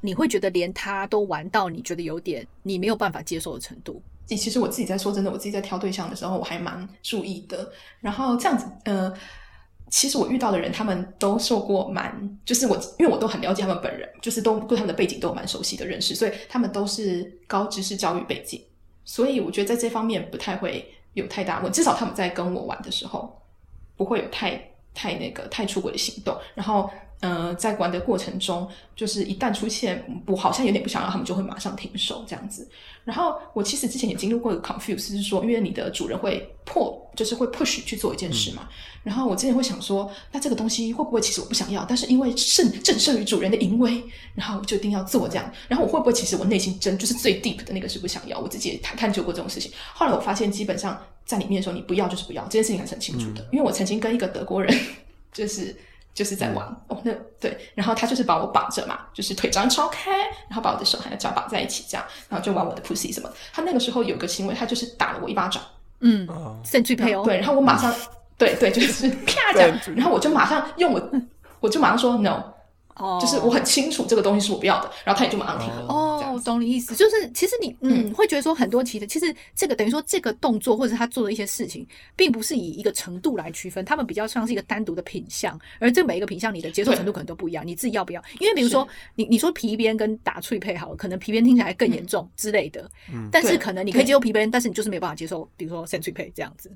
你会觉得连他都玩到你觉得有点你没有办法接受的程度。其实我自己在说真的，我自己在挑对象的时候，我还蛮注意的。然后这样子，呃，其实我遇到的人，他们都受过蛮，就是我因为我都很了解他们本人，就是都对他们的背景都有蛮熟悉的认识，所以他们都是高知识教育背景，所以我觉得在这方面不太会有太大问，至少他们在跟我玩的时候，不会有太太那个太出轨的行动。然后，呃，在玩的过程中，就是一旦出现我好像有点不想要，他们就会马上停手这样子。然后我其实之前也经历过一个 confuse，就是说，因为你的主人会迫，就是会 push 去做一件事嘛。然后我之前会想说，那这个东西会不会其实我不想要，但是因为胜震慑于主人的淫威，然后就一定要做这样。然后我会不会其实我内心真就是最 deep 的那个是不想要？我自己也探探究过这种事情。后来我发现，基本上在里面的时候，你不要就是不要，这件事情还是很清楚的。因为我曾经跟一个德国人，就是。就是在玩、哦，那对，然后他就是把我绑着嘛，就是腿张超开，然后把我的手还有脚绑在一起，这样，然后就玩我的 pussy 什么。他那个时候有个行为，他就是打了我一巴掌，嗯，哦，甚至配哦，对，然后我马上，对对，就是 啪这样，然后我就马上用我，我就马上说 no，哦，就是我很清楚这个东西是我不要的，然后他也就马上停了。哦，子懂你意思，就是其实你嗯嗯会觉得说很多其实其实这个等于说这个动作或者是他做的一些事情，并不是以一个程度来区分，他们比较像是一个单独的品相，而这每一个品相你的接受程度可能都不一样，你自己要不要？因为比如说你你说皮鞭跟打脆配好了，可能皮鞭听起来更严重之类的，嗯但是可能你可以接受皮鞭，但是你就是没有办法接受，比如说扇脆配这样子。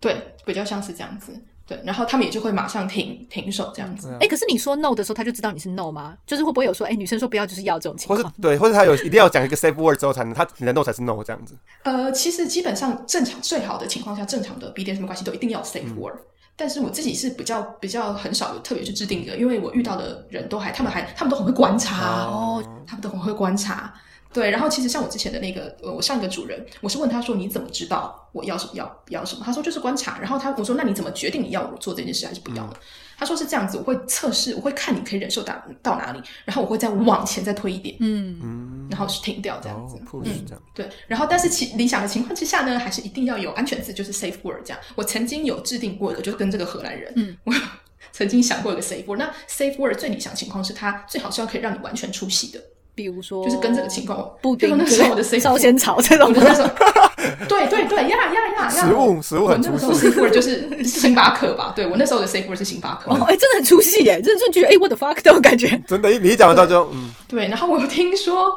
对，比较像是这样子。对，然后他们也就会马上停停手这样子。哎、可是你说 no 的时候，他就知道你是 no 吗？就是会不会有说，哎、女生说不要就是要这种情或是况？对，或者他有一定要讲一个 safe word 之后才能，他你的 no 才是 no 这样子。呃，其实基本上正常最好的情况下，正常的 BDSM 关系都一定要 safe word、但是我自己是比较比较很少有特别去制定的，因为我遇到的人都还他们还他们都很会观察哦他们都很会观察。对，然后其实像我之前的那个，呃，我上一个主人，我是问他说你怎么知道我要什么要不要什么？他说就是观察。然后他我说那你怎么决定你要我做这件事还是不要呢？他说是这样子，我会测试，我会看你可以忍受到到哪里，然后我会再往前再推一点，嗯，嗯，然后是停掉这样子。哦，push 这样。对，然后但是其理想的情况之下呢，还是一定要有安全字，就是 safe word 这样。我曾经有制定过一个，就是跟这个荷兰人，嗯，我曾经想过一个 safe word。那 safe word 最理想情况是它最好是要可以让你完全出戏的，比如说就是跟这个情况，布丁就那时候我的 safe 烧仙草这种我，就那时候，对对对，呀呀呀呀，食物食物很出我那个时候戏 safe word 就 是星巴克吧？对我那时候的 safe word 是星巴克。哦，哎、真的很出戏耶，真的就觉得哎、我的 fuck 这种感觉。真的，你一讲完之后就嗯，对，然后我有听说，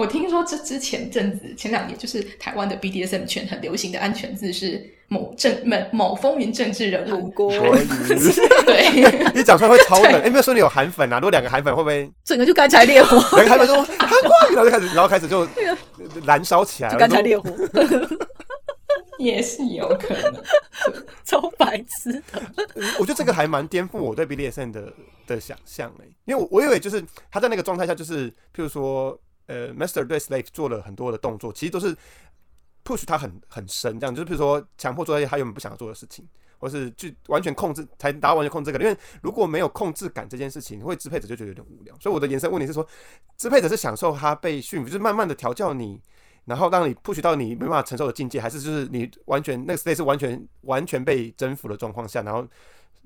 我我听说这之前阵子前两年，就是台湾的 BDSM 圈很流行的安全字是某政某某风云政治人物。韩国国语，对，你讲出来会超冷。哎，没有说你有韩粉啊？如果两个韩粉会不会整个就干柴烈火，两个韩粉说韩国语，然后就开始，然后开始就燃烧起来干柴烈火，也是有可能。超白痴的。我觉得这个还蛮颠覆我对 BDSM 的的想象诶，因为我我以为就是他在那个状态下，就是譬如说，呃，Master 对 Slave 做了很多的动作，其实都是 push 他很很深，这样就是譬如说强迫做一些他原本不想做的事情，或是去完全控制，才达到完全控制感。因为如果没有控制感这件事情，会支配者就觉得有点无聊。所以我的延伸问题是说，支配者是享受他被驯服，就是慢慢的调教你。然后让你 push 到你没办法承受的境界，还是就是你完全那个 state 是完全完全被征服的状况下，然后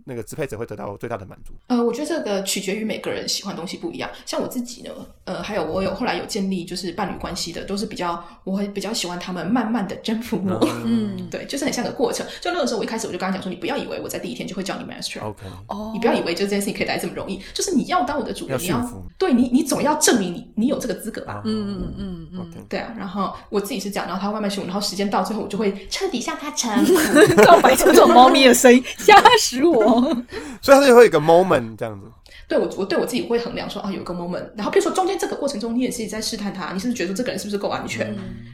那个支配者会得到最大的满足。呃，我觉得这个取决于每个人喜欢东西不一样。像我自己呢，呃，还有我有后来有建立就是伴侣关系的，都是比较我会比较喜欢他们慢慢的征服我。嗯，对，就是很像个过程。就那个时候我一开始我就跟他讲说，你不要以为我在第一天就会叫你 master。OK，哦你不要以为就这件事情可以来这么容易，就是你要当我的主要人，你要对你，你总要证明你你有这个资格吧。嗯嗯嗯嗯对啊，然后我自己是这样，然后他慢慢训我，然后时间到最后，我就会彻底向他臣服。嗯，告白出这种猫咪的声音，吓死我！所以他就会有一个 moment 这样子。对我，我对我自己会衡量说啊，有一个 moment，然后比如说中间这个过程中，你也是在试探他，你是不是觉得这个人是不是够安全，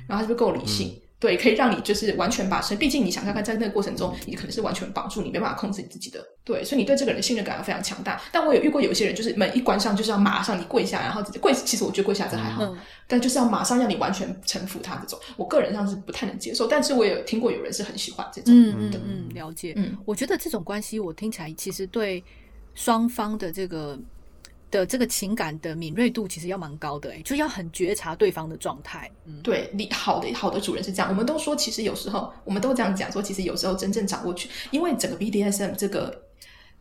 然后他是不是够理性，对，可以让你就是完全把身，毕竟你想看看在那个过程中，你可能是完全绑住，你没办法控制你自己的，对，所以你对这个人的信任感要非常强大。但我有遇过有些人，就是门一关上就是要马上你跪下，然后直接跪，其实我觉得跪下这还好，嗯但就是要马上让你完全臣服他这种，我个人上是不太能接受，但是我也有听过有人是很喜欢这种，嗯嗯嗯，了解。嗯我觉得这种关系，我听起来其实对双方的这个的这个情感的敏锐度，其实要蛮高的、欸，就要很觉察对方的状态。嗯，对，你好的好的主人是这样，我们都说，其实有时候我们都这样讲说，其实有时候真正掌握权，因为整个 BDSM 这个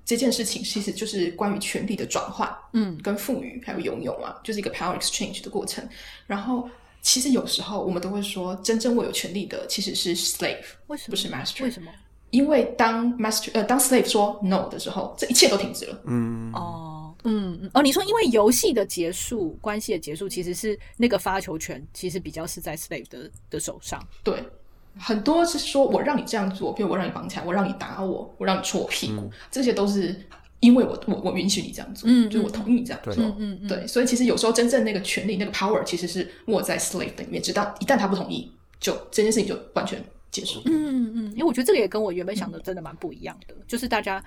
这件事情，其实就是关于权力的转换，嗯，跟赋予还有拥有啊，就是一个 power exchange 的过程。然后，其实有时候我们都会说，真正握有权力的其实是 slave，为什么不是 master？为什么？因为当 master 呃当 slave 说 no 的时候，这一切都停止了。嗯，哦，嗯嗯哦，你说因为游戏的结束，关系的结束，其实是那个发球权，其实比较是在 slave 的的手上。对，很多是说我让你这样做，比如我让你绑起来，我让你打我，我让你戳我屁股，这些都是因为我我我允许你这样做，嗯就是我同意你这样做。嗯嗯嗯，对，所以其实有时候真正那个权利、那个 power 其实是握在 slave 的里面，直到一旦他不同意，就这件事情就完全结束。嗯嗯，因为我觉得这个也跟我原本想的真的蛮不一样的。就是大家，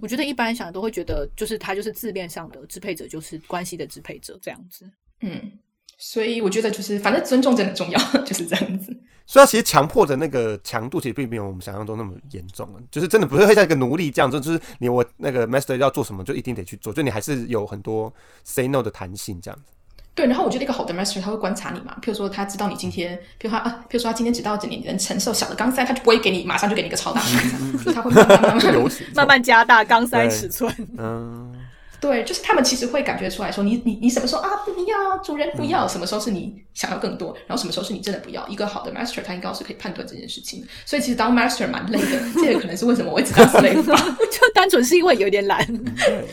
我觉得一般想的都会觉得，就是他就是字面上的支配者，就是关系的支配者这样子。嗯，所以我觉得就是反正尊重真的重要，就是这样子。所以它其实强迫的那个强度其实并没有我们想象中那么严重啊，就是真的不是会像一个奴隶这样，子就是你我那个 master 要做什么就一定得去做，就你还是有很多 say no 的弹性这样子。对，然后我觉得一个好的 master 他会观察你嘛，譬如说他知道你今天，譬如他啊，譬如说他今天知道你能承受小的钢塞，他就不会给你马上就给你一个超大的钢塞，就他会慢慢慢慢 慢慢加大钢塞尺寸。嗯，对，就是他们其实会感觉出来说你你你什么时候啊不要，主人不要，什么时候是你想要更多，然后什么时候是你真的不要。一个好的 master 他应该是可以判断这件事情的，所以其实当 master 蛮累的，这也可能是为什么我一直当 slave 吧。就单纯是因为有点懒。对，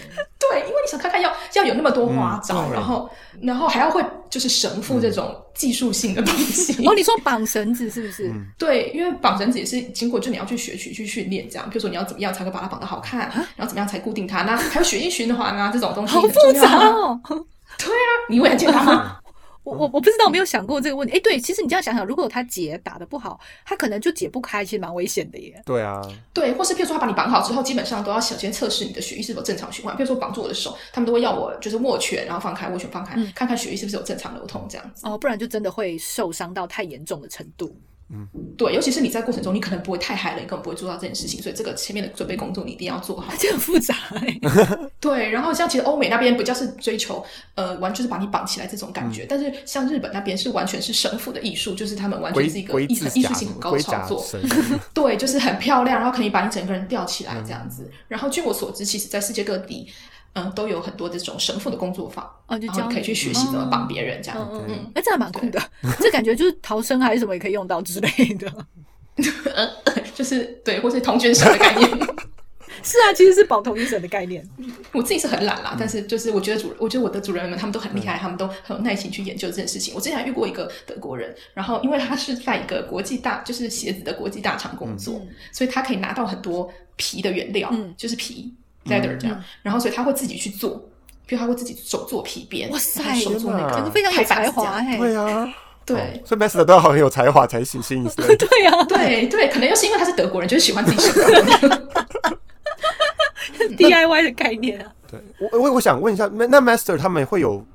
因为你想看看要要有那么多花招，嗯然后然后还要会就是神父这种技术性的东西。哦，你说绑绳子是不是？对，因为绑绳子也是经过，就你要去学习、去训练，这样。比如说你要怎么样才会把它绑得好看，然后怎么样才固定它，那还有血液循环啊这种东西好很复杂哦。对啊。哦。你以为很健康吗？我我我不知道，我没有想过这个问题。哎，对，其实你这样想想，如果他解打的不好，他可能就解不开，其实蛮危险的耶。对啊，对，或是譬如说他把你绑好之后，基本上都要首先测试你的血液是否正常循环。比如说绑住我的手，他们都会要我就是握拳，然后放开，握拳放开，看看血液是不是有正常流通这样子。哦，不然就真的会受伤到太严重的程度。对，尤其是你在过程中，你可能不会太嗨了，你根本不会做到这件事情，所以这个前面的准备工作你一定要做好。这很复杂哎。对，然后像其实欧美那边比较是追求呃，完全是把你绑起来这种感觉，但是像日本那边是完全是神父的艺术，就是他们完全是一个龟艺艺术性很高龟的操作。对，就是很漂亮，然后可以把你整个人吊起来这样子。然后据我所知，其实在世界各地，嗯、都有很多这种神父的工作坊，哦，就教然后你可以去学习怎么绑别人这样。嗯嗯哎，这还蛮酷的，这感觉就是逃生还是什么也可以用到之类的。就是对，或是同捐神的概念。是啊，其实是保同一神的概念。我自己是很懒啦，但是就是我觉得主，我觉得我的主人们他们都很厉害，他们都很有耐心去研究这件事情。我之前还遇过一个德国人，然后因为他是在一个国际大，就是鞋子的国际大厂工作，所以他可以拿到很多皮的原料，就是皮 leather 这样，然后所以他会自己去做，比如他会自己手做皮鞭，哇塞，手做那个，真的非常有才华哎。对啊。对，所以 master 都要很有才华才行，心思。对呀，对对，可能又是因为他是德国人，就是喜欢自己手工。DIY 的概念啊。对，我我我想问一下，那 master 他们会有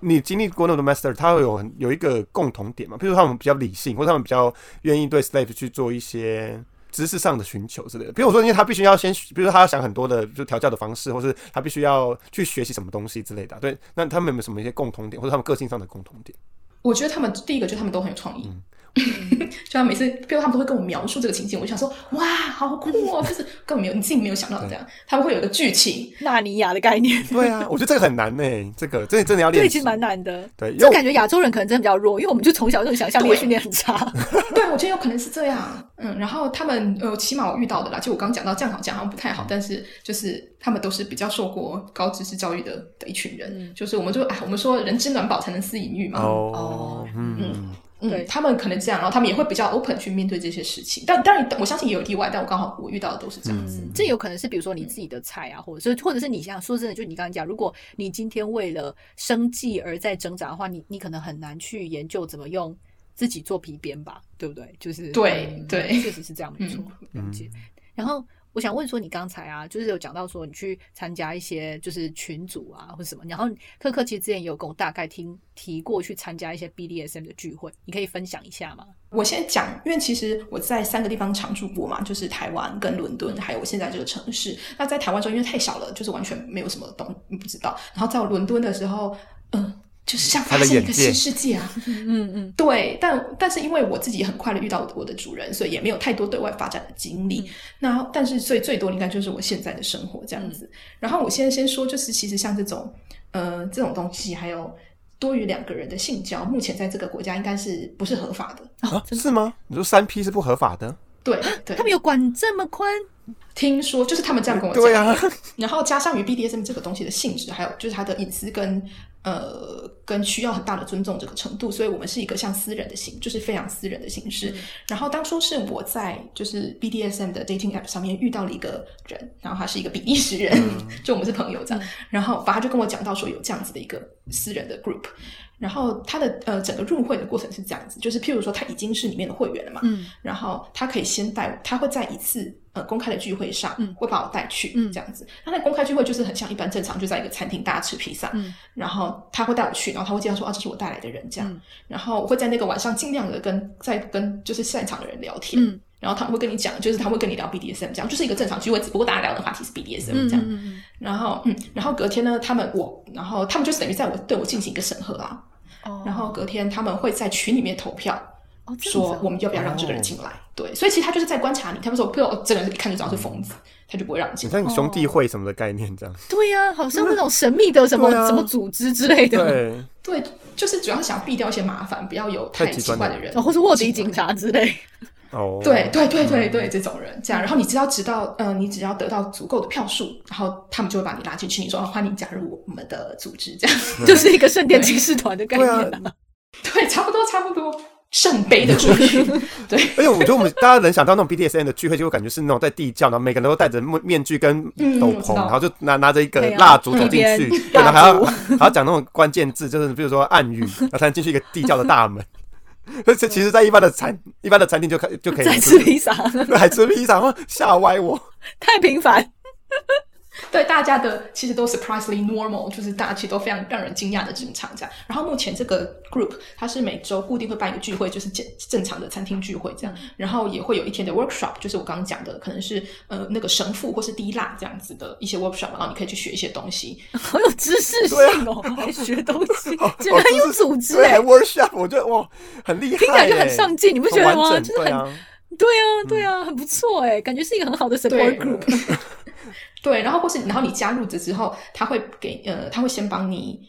你经历过那么多 master，他会有有一个共同点吗？比如他们比较理性，或者他们比较愿意对 slave 去做一些知识上的寻求之类的。比如说，因为他必须要先，比如说他要想很多的就调教的方式，或是他必须要去学习什么东西之类的。对，那他们有没有什么一些共同点，或者他们个性上的共同点？我觉得他们第一个就是他们都很有创意，就他每次，比如他们都会跟我描述这个情景，我就想说，哇，好酷哦！就是根本没有你自己没有想到这样，他们会有一个剧情，纳尼亚的概念。对啊，我觉得这个很难呢，这个真的真的要练，对，其实蛮难的。对，就感觉亚洲人可能真的比较弱，因为我们就从小这种想象力训练很差。对，我觉得有可能是这样。嗯，然后他们呃，起码我遇到的啦，就我刚刚讲到这样好像好像不太好，但是就是他们都是比较受过高知识教育的的一群人，就是我们就哎，我们说人之暖饱才能思淫欲嘛。哦，嗯嗯，对他们可能这样，然后他们也会比较 open 去面对这些事情。但当然，我相信也有例外，但我刚好我遇到的都是这样子。这有可能是比如说你自己的菜啊，或者是或者是你像说真的，就你刚刚讲，如果你今天为了生计而在挣扎的话，你你可能很难去研究怎么用。自己做皮鞭吧，对不对？就是对对，确实是这样没错。了解。然后我想问说，你刚才啊，就是有讲到说你去参加一些就是群组啊，或者什么。然后科科其实之前也有跟我大概听提过去参加一些 BDSM 的聚会，你可以分享一下吗？我先讲，因为其实我在三个地方常住过嘛，就是台湾、跟伦敦，还有我现在这个城市。那在台湾时候，因为太小了，就是完全没有什么东不知道。然后在伦敦的时候，嗯。就是像发现一个新世界啊，嗯嗯，对，但但是因为我自己很快的遇到我的主人，所以也没有太多对外发展的经历。那但是最最多应该就是我现在的生活这样子。然后我现在先说，就是其实像这种呃这种东西，还有多于两个人的性交，目前在这个国家应该是不是合法的啊？是吗？你说三 P 是不合法的？对对，他们有管这么宽？听说就是他们这样跟我讲。对啊，然后加上于 BDSM 这个东西的性质，还有就是它的隐私跟呃跟需要很大的尊重这个程度，所以我们是一个像私人的形，就是非常私人的形式。然后当初是我在就是 BDSM 的 dating app 上面遇到了一个人，然后他是一个比利时人，就我们是朋友这样。然后把他就跟我讲到说有这样子的一个私人的 group。然后他的呃整个入会的过程是这样子，就是譬如说他已经是里面的会员了嘛，嗯，然后他可以先带，他会在一次呃公开的聚会上，嗯，会把我带去，嗯，这样子。那那公开聚会就是很像一般正常，就在一个餐厅大家吃披萨，嗯，然后他会带我去，然后他会介绍说啊这是我带来的人这样，然后我会在那个晚上尽量的跟在跟就是现场的人聊天，嗯，然后他们会跟你讲，就是他会跟你聊 BDSM 这样，就是一个正常聚会，只不过大家聊的话题是 BDSM 这样嗯，然后嗯，然后隔天呢，他们我，然后他们就是等于在我对我进行一个审核啊。然后隔天他们会在群里面投票，说我们要不要让这个人进来。对，所以其实他就是在观察你。他们说，不，这个人一看就知道是疯子，他就不会让你进。像兄弟会什么的概念这样。对呀，好像那种神秘的什么什么组织之类的。对，对，就是主要是想避掉一些麻烦，不要有太奇怪的人，或是卧底警察之类。哦，对对对对对，这种人这样，然后你只要直到，嗯，你只要得到足够的票数，然后他们就会把你拉进去，你说欢迎加入我们的组织，这样 就是一个圣殿骑士团的概念 对，差不多差不多，圣杯的聚会。对，而且我觉得我们大家能想到那种 BDSN 的聚会，就会感觉是那种在地窖，然后每个人都戴着面面具跟斗篷，然后就拿拿着一个蜡烛走进去，然后还要还要讲那种关键字，就是比如说暗语，然后才能进去一个地窖的大门。这其实，在一般的餐一般的餐厅就可就可以吃披萨，还吃披萨，吓歪我，太频繁。对大家的其实都 surprisingly normal，就是大家其实都非常让人惊讶的正常这样。然后目前这个 group 它是每周固定会办一个聚会，就是正正常的餐厅聚会这样。然后也会有一天的 workshop，就是我刚刚讲的，可能是呃那个神父或是低蜡这样子的一些 workshop，然后你可以去学一些东西。好有知识性哦，还学东西，这个很有组织哎。workshop 我觉得哇很厉害，听起来就很上进，你不觉得吗？就是很对啊对啊，很不错哎，感觉是一个很好的 support group。对，然后或是然后你加入的之后，他会给呃，他会先帮你。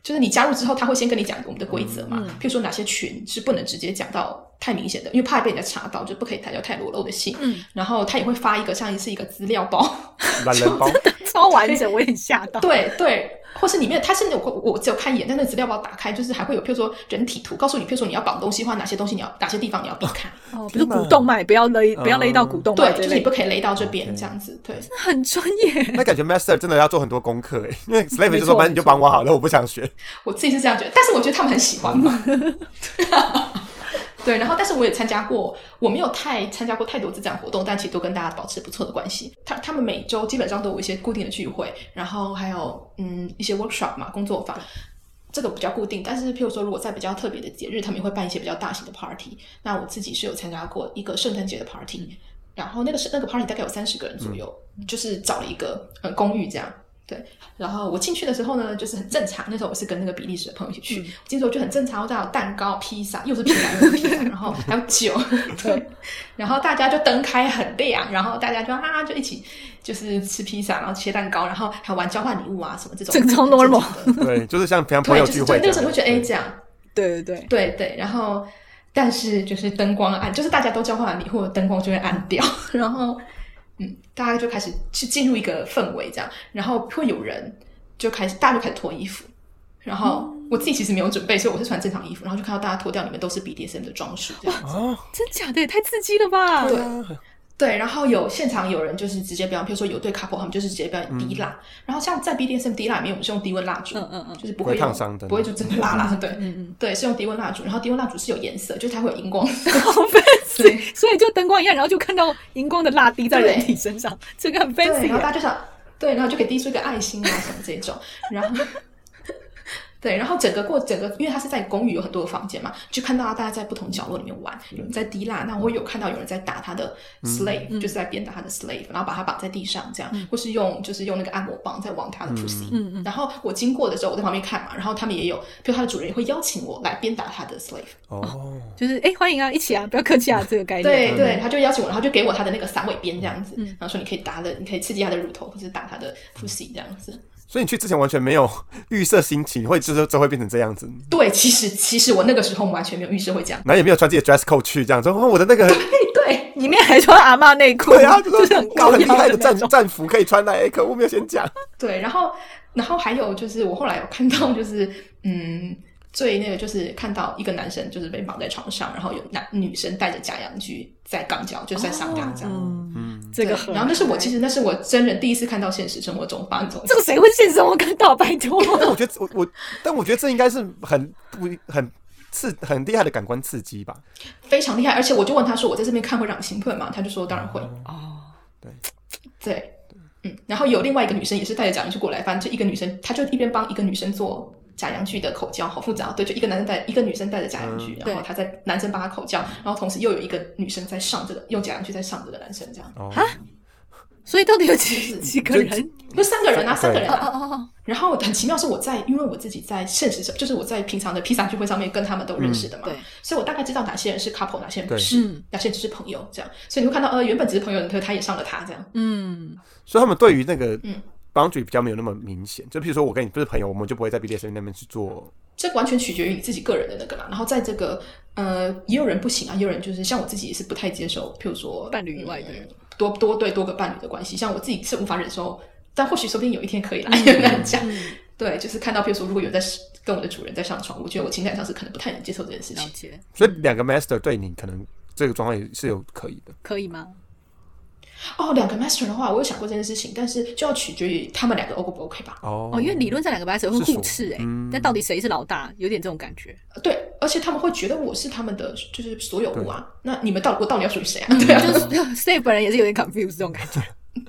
就是你加入之后，他会先跟你讲我们的规则嘛，嗯譬如说哪些群是不能直接讲到太明显的，因为怕被人家查到，就不可以打掉太裸露的信。嗯，然后他也会发一个像是一个资料包，懒人包，超完整，我也吓到。对对，或是里面它是有我我只有看一眼，但那个资料包打开就是还会有，譬如说人体图，告诉你，譬如说你要绑东西或哪些东西你要哪些地方你要避开，哦，比如股动脉，不要勒，不要勒到股动脉对，就是你不可以勒到这边这样子，对。很专业。那感觉 master 真的要做很多功课哎，因为 slave 就说反正你就帮我好了，我不想学。我自己是这样觉得，但是我觉得他们很喜欢嘛。对，然后但是我也参加过，我没有太参加过太多次这样活动，但其实都跟大家保持不错的关系。他他们每周基本上都有一些固定的聚会，然后还有嗯一些 workshop 嘛，工作坊。这个比较固定，但是譬如说，如果在比较特别的节日，他们也会办一些比较大型的 party。那我自己是有参加过一个圣诞节的 party，然后那个是那个 party 大概有三十个人左右，就是找了一个呃公寓这样。对，然后我进去的时候呢，就是很正常。那时候我是跟那个比利时的朋友一起去，我进去之后就很正常，大家有蛋糕、披萨，又是披萨又是披萨，然后还有酒，对，然后大家就灯开很亮，然后大家就啊就一起就是吃披萨，然后切蛋糕，然后还玩交换礼物啊什么这种，这个超 normal 正常的对，就是像平常朋，友就是对聚会那个时候会觉得哎这样，对对对，对对，然后但是就是灯光暗，就是大家都交换完礼物，灯光就会暗掉，然后嗯，大家就开始去进入一个氛围这样，然后会有人就开始大家就开始脱衣服，然后我自己其实没有准备，所以我是穿正常衣服，然后就看到大家脱掉，里面都是 BDSM 的装饰这样。哦，真假的也太刺激了吧！对。对，然后有现场有人就是直接表演，比如说有对 couple，他们就是直接表演滴蜡，然后像在 BDSM 滴蜡里面，我们是用低温蜡烛，嗯嗯嗯。就是不会烫伤的。不会就真的蜡蜡，对，嗯嗯，对，是用低温蜡烛，然后低温蜡烛是有颜色，就是它会有荧光，好 fancy，所以就灯光一样，然后就看到荧光的蜡滴在人体身上，这个很对，fancy。然后大家就想，对，然后就可以滴出一个爱心啊什么这种，然后。对，然后整个过整个，因为它是在公寓有很多个房间嘛，就看到大家在不同角落里面玩，有人在滴蜡，那我有看到有人在打他的 slave，、就是在鞭打他的 slave，然后把他绑在地上这样，或是用就是用那个按摩棒在往他的 pussy，嗯嗯。然后我经过的时候我在旁边看嘛，然后他们也有，比如他的主人也会邀请我来鞭打他的 slave，哦，就是哎，欢迎啊，一起啊，不要客气啊，这个概念。对对，他就邀请我，然后就给我他的那个散尾鞭这样子，然后说你可以打的，你可以刺激他的乳头，或者打他的 pussy 这样子。所以你去之前完全没有预设心情，会就是这会变成这样子，对，其实其实我那个时候完全没有预设会这样。然后也没有穿自己的 dress code 去这样，说哦我的那个 对对，里面还穿阿嬷内裤，对啊，就是 很高很厉害的战。战服可以穿来，可我没有先讲，对，然后然后还有就是我后来有看到就是嗯。最那个就是看到一个男生就是被绑在床上，然后有男女生带着假洋具在肛交，就是在上肛这样。嗯，嗯，这个很。然后那是我其实那是我真人第一次看到现实生活中发生这种这个谁会现实生活看到？拜托。但我觉得我我，但我觉得这应该是很不很刺很厉害的感官刺激吧，非常厉害，而且我就问他说：“我在这边看会让你兴奋吗？”他就说：“当然会。”哦，对对，嗯，然后有另外一个女生也是带着假洋具过来，反正就一个女生，她就一边帮一个女生做假洋具的口交，好复杂哦。对，就一个男生带一个女生带着假洋具，嗯。然后他在男生帮他口交，然后同时又有一个女生在上这个用假洋具在上这个男生，这样。哦，所以到底有几几个人？就三个人啊，三个人。然后很奇妙是我在，因为我自己在现实生，就是我在平常的披萨聚会上面跟他们都认识的嘛，对。所以我大概知道哪些人是 couple，哪些人不是，嗯。哪些人只是朋友这样。所以你会看到，呃，原本只是朋友的，他也上了他这样。嗯，所以他们对于那个嗯 boundary 比较没有那么明显，就譬如说我跟你不是朋友，我们就不会在 BDSM 那边去做，这完全取决于你自己个人的那个啦。然后在这个呃，也有人不行啊，也有人就是像我自己也是不太接受，譬如说伴侣以外的嗯多多对多个伴侣的关系，像我自己是无法忍受，但或许说不定有一天可以来，很难讲。对，就是看到譬如说，如果有在跟我的主人在上床，我觉得我情感上是可能不太能接受这件事情。所以两个 master 对你可能这个状况也是有可以的。可以吗？哦，两个 master 的话，我有想过这件事情，但是就要取决于他们两个 O 不 OK 吧。哦哦，因为理论上两个 master 会互斥哎嗯，但到底谁是老大，有点这种感觉。对，而且他们会觉得我是他们的就是所有物啊，那你们到我到底要属于谁啊？对啊，就是 Steve 本人也是有点 confused 这种感觉。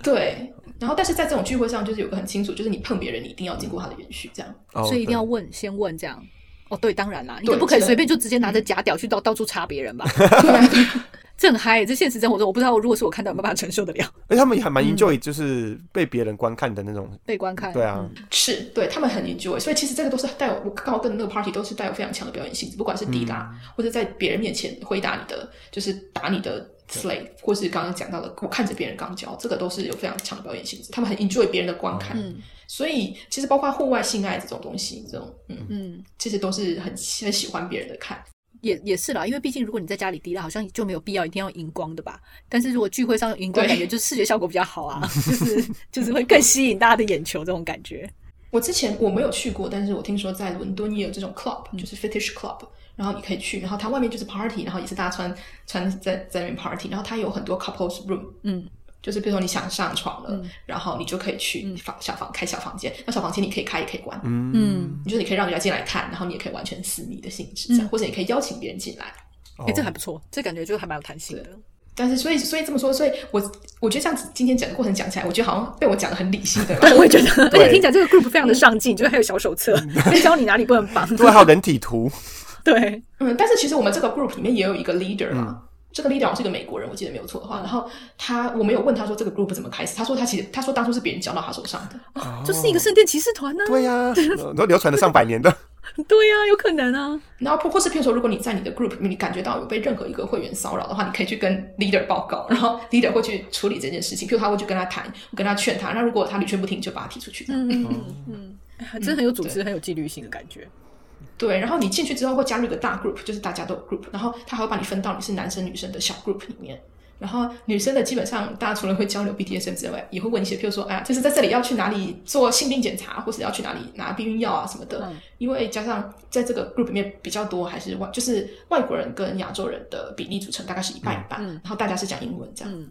对。然后，但是在这种聚会上，就是有个很清楚，就是你碰别人，你一定要经过他的允许，这样。哦所以一定要对问，先问这样。哦，对，当然啦，你也不可以这个随便就直接拿着假屌去到到处插别人吧？对啊，对啊这很嗨，这现实生活中我不知道，如果是我看到有没有办法承受得了而且他们也还嗯。蛮 enjoy 就是被别人观看的那种，被观看。对啊。嗯。是对他们很 enjoy，所以其实这个都是带有我刚好跟那个 party 都是带有非常强的表演性质，不管是滴答、或者在别人面前回答你的，就是打你的 slave，或是刚刚讲到的，我看着别人肛交，这个都是有非常强的表演性质，他们很 enjoy 别人的观看。嗯。所以其实包括户外性爱这种东西，这种嗯，嗯，其实都是很很喜欢别人的看。也也是啦，因为毕竟如果你在家里滴蜡，好像就没有必要一定要荧光的吧。但是如果聚会上荧光，感觉就是视觉效果比较好啊，就是就是会更吸引大家的眼球这种感觉。我之前我没有去过，但是我听说在伦敦也有这种 club，、就是 fetish club，然后你可以去，然后它外面就是 party，然后也是大家穿穿在在那边 party，然后它有很多 couples room，嗯，就是比如说你想上床了，然后你就可以去房小房开小房间，那小房间你可以开也可以关，嗯，就是你可以让人家进来看，然后你也可以完全私密的性质这样，或者你可以邀请别人进来。哎、这还不错，这感觉就还蛮有弹性的。但是，所以，所以这么说，所以我我觉得这样子，今天整个过程讲起来，我觉得好像被我讲的很理性，对吧？对，我也觉得，而且听起来这个 group 非常的上进，就是还有小手册，会 教你哪里不能绑。对，还有人体图，对，嗯，但是其实我们这个 group 里面也有一个 leader 嘛。这个 leader 是个美国人，我记得没有错的话。然后他，我没有问他说这个 group 怎么开始，他说他其实他说当初是别人交到他手上的。就是一个圣殿骑士团呢。对呀、呃 都流传了上百年的。对呀、有可能啊。然后或是譬如说，如果你在你的 group 里面，你感觉到有被任何一个会员骚扰的话，你可以去跟 leader 报告，然后 leader 会去处理这件事情。譬如他会去跟他谈，跟他劝他。那如果他屡劝不听，就把他踢出去。嗯嗯嗯，哎真的很有组织、很有纪律性的感觉。对，然后你进去之后会加入一个大 group，就是大家都有 group，然后他还会把你分到你是男生女生的小 group 里面。然后女生的基本上，大家除了会交流 BDSM 之外，也会问一些，譬如说，哎呀，就是在这里要去哪里做性病检查，或是要去哪里拿避孕药啊什么的。嗯因为加上在这个 group 里面比较多还是外，就是外国人跟亚洲人的比例组成，大概是一半一半。然后大家是讲英文这样。嗯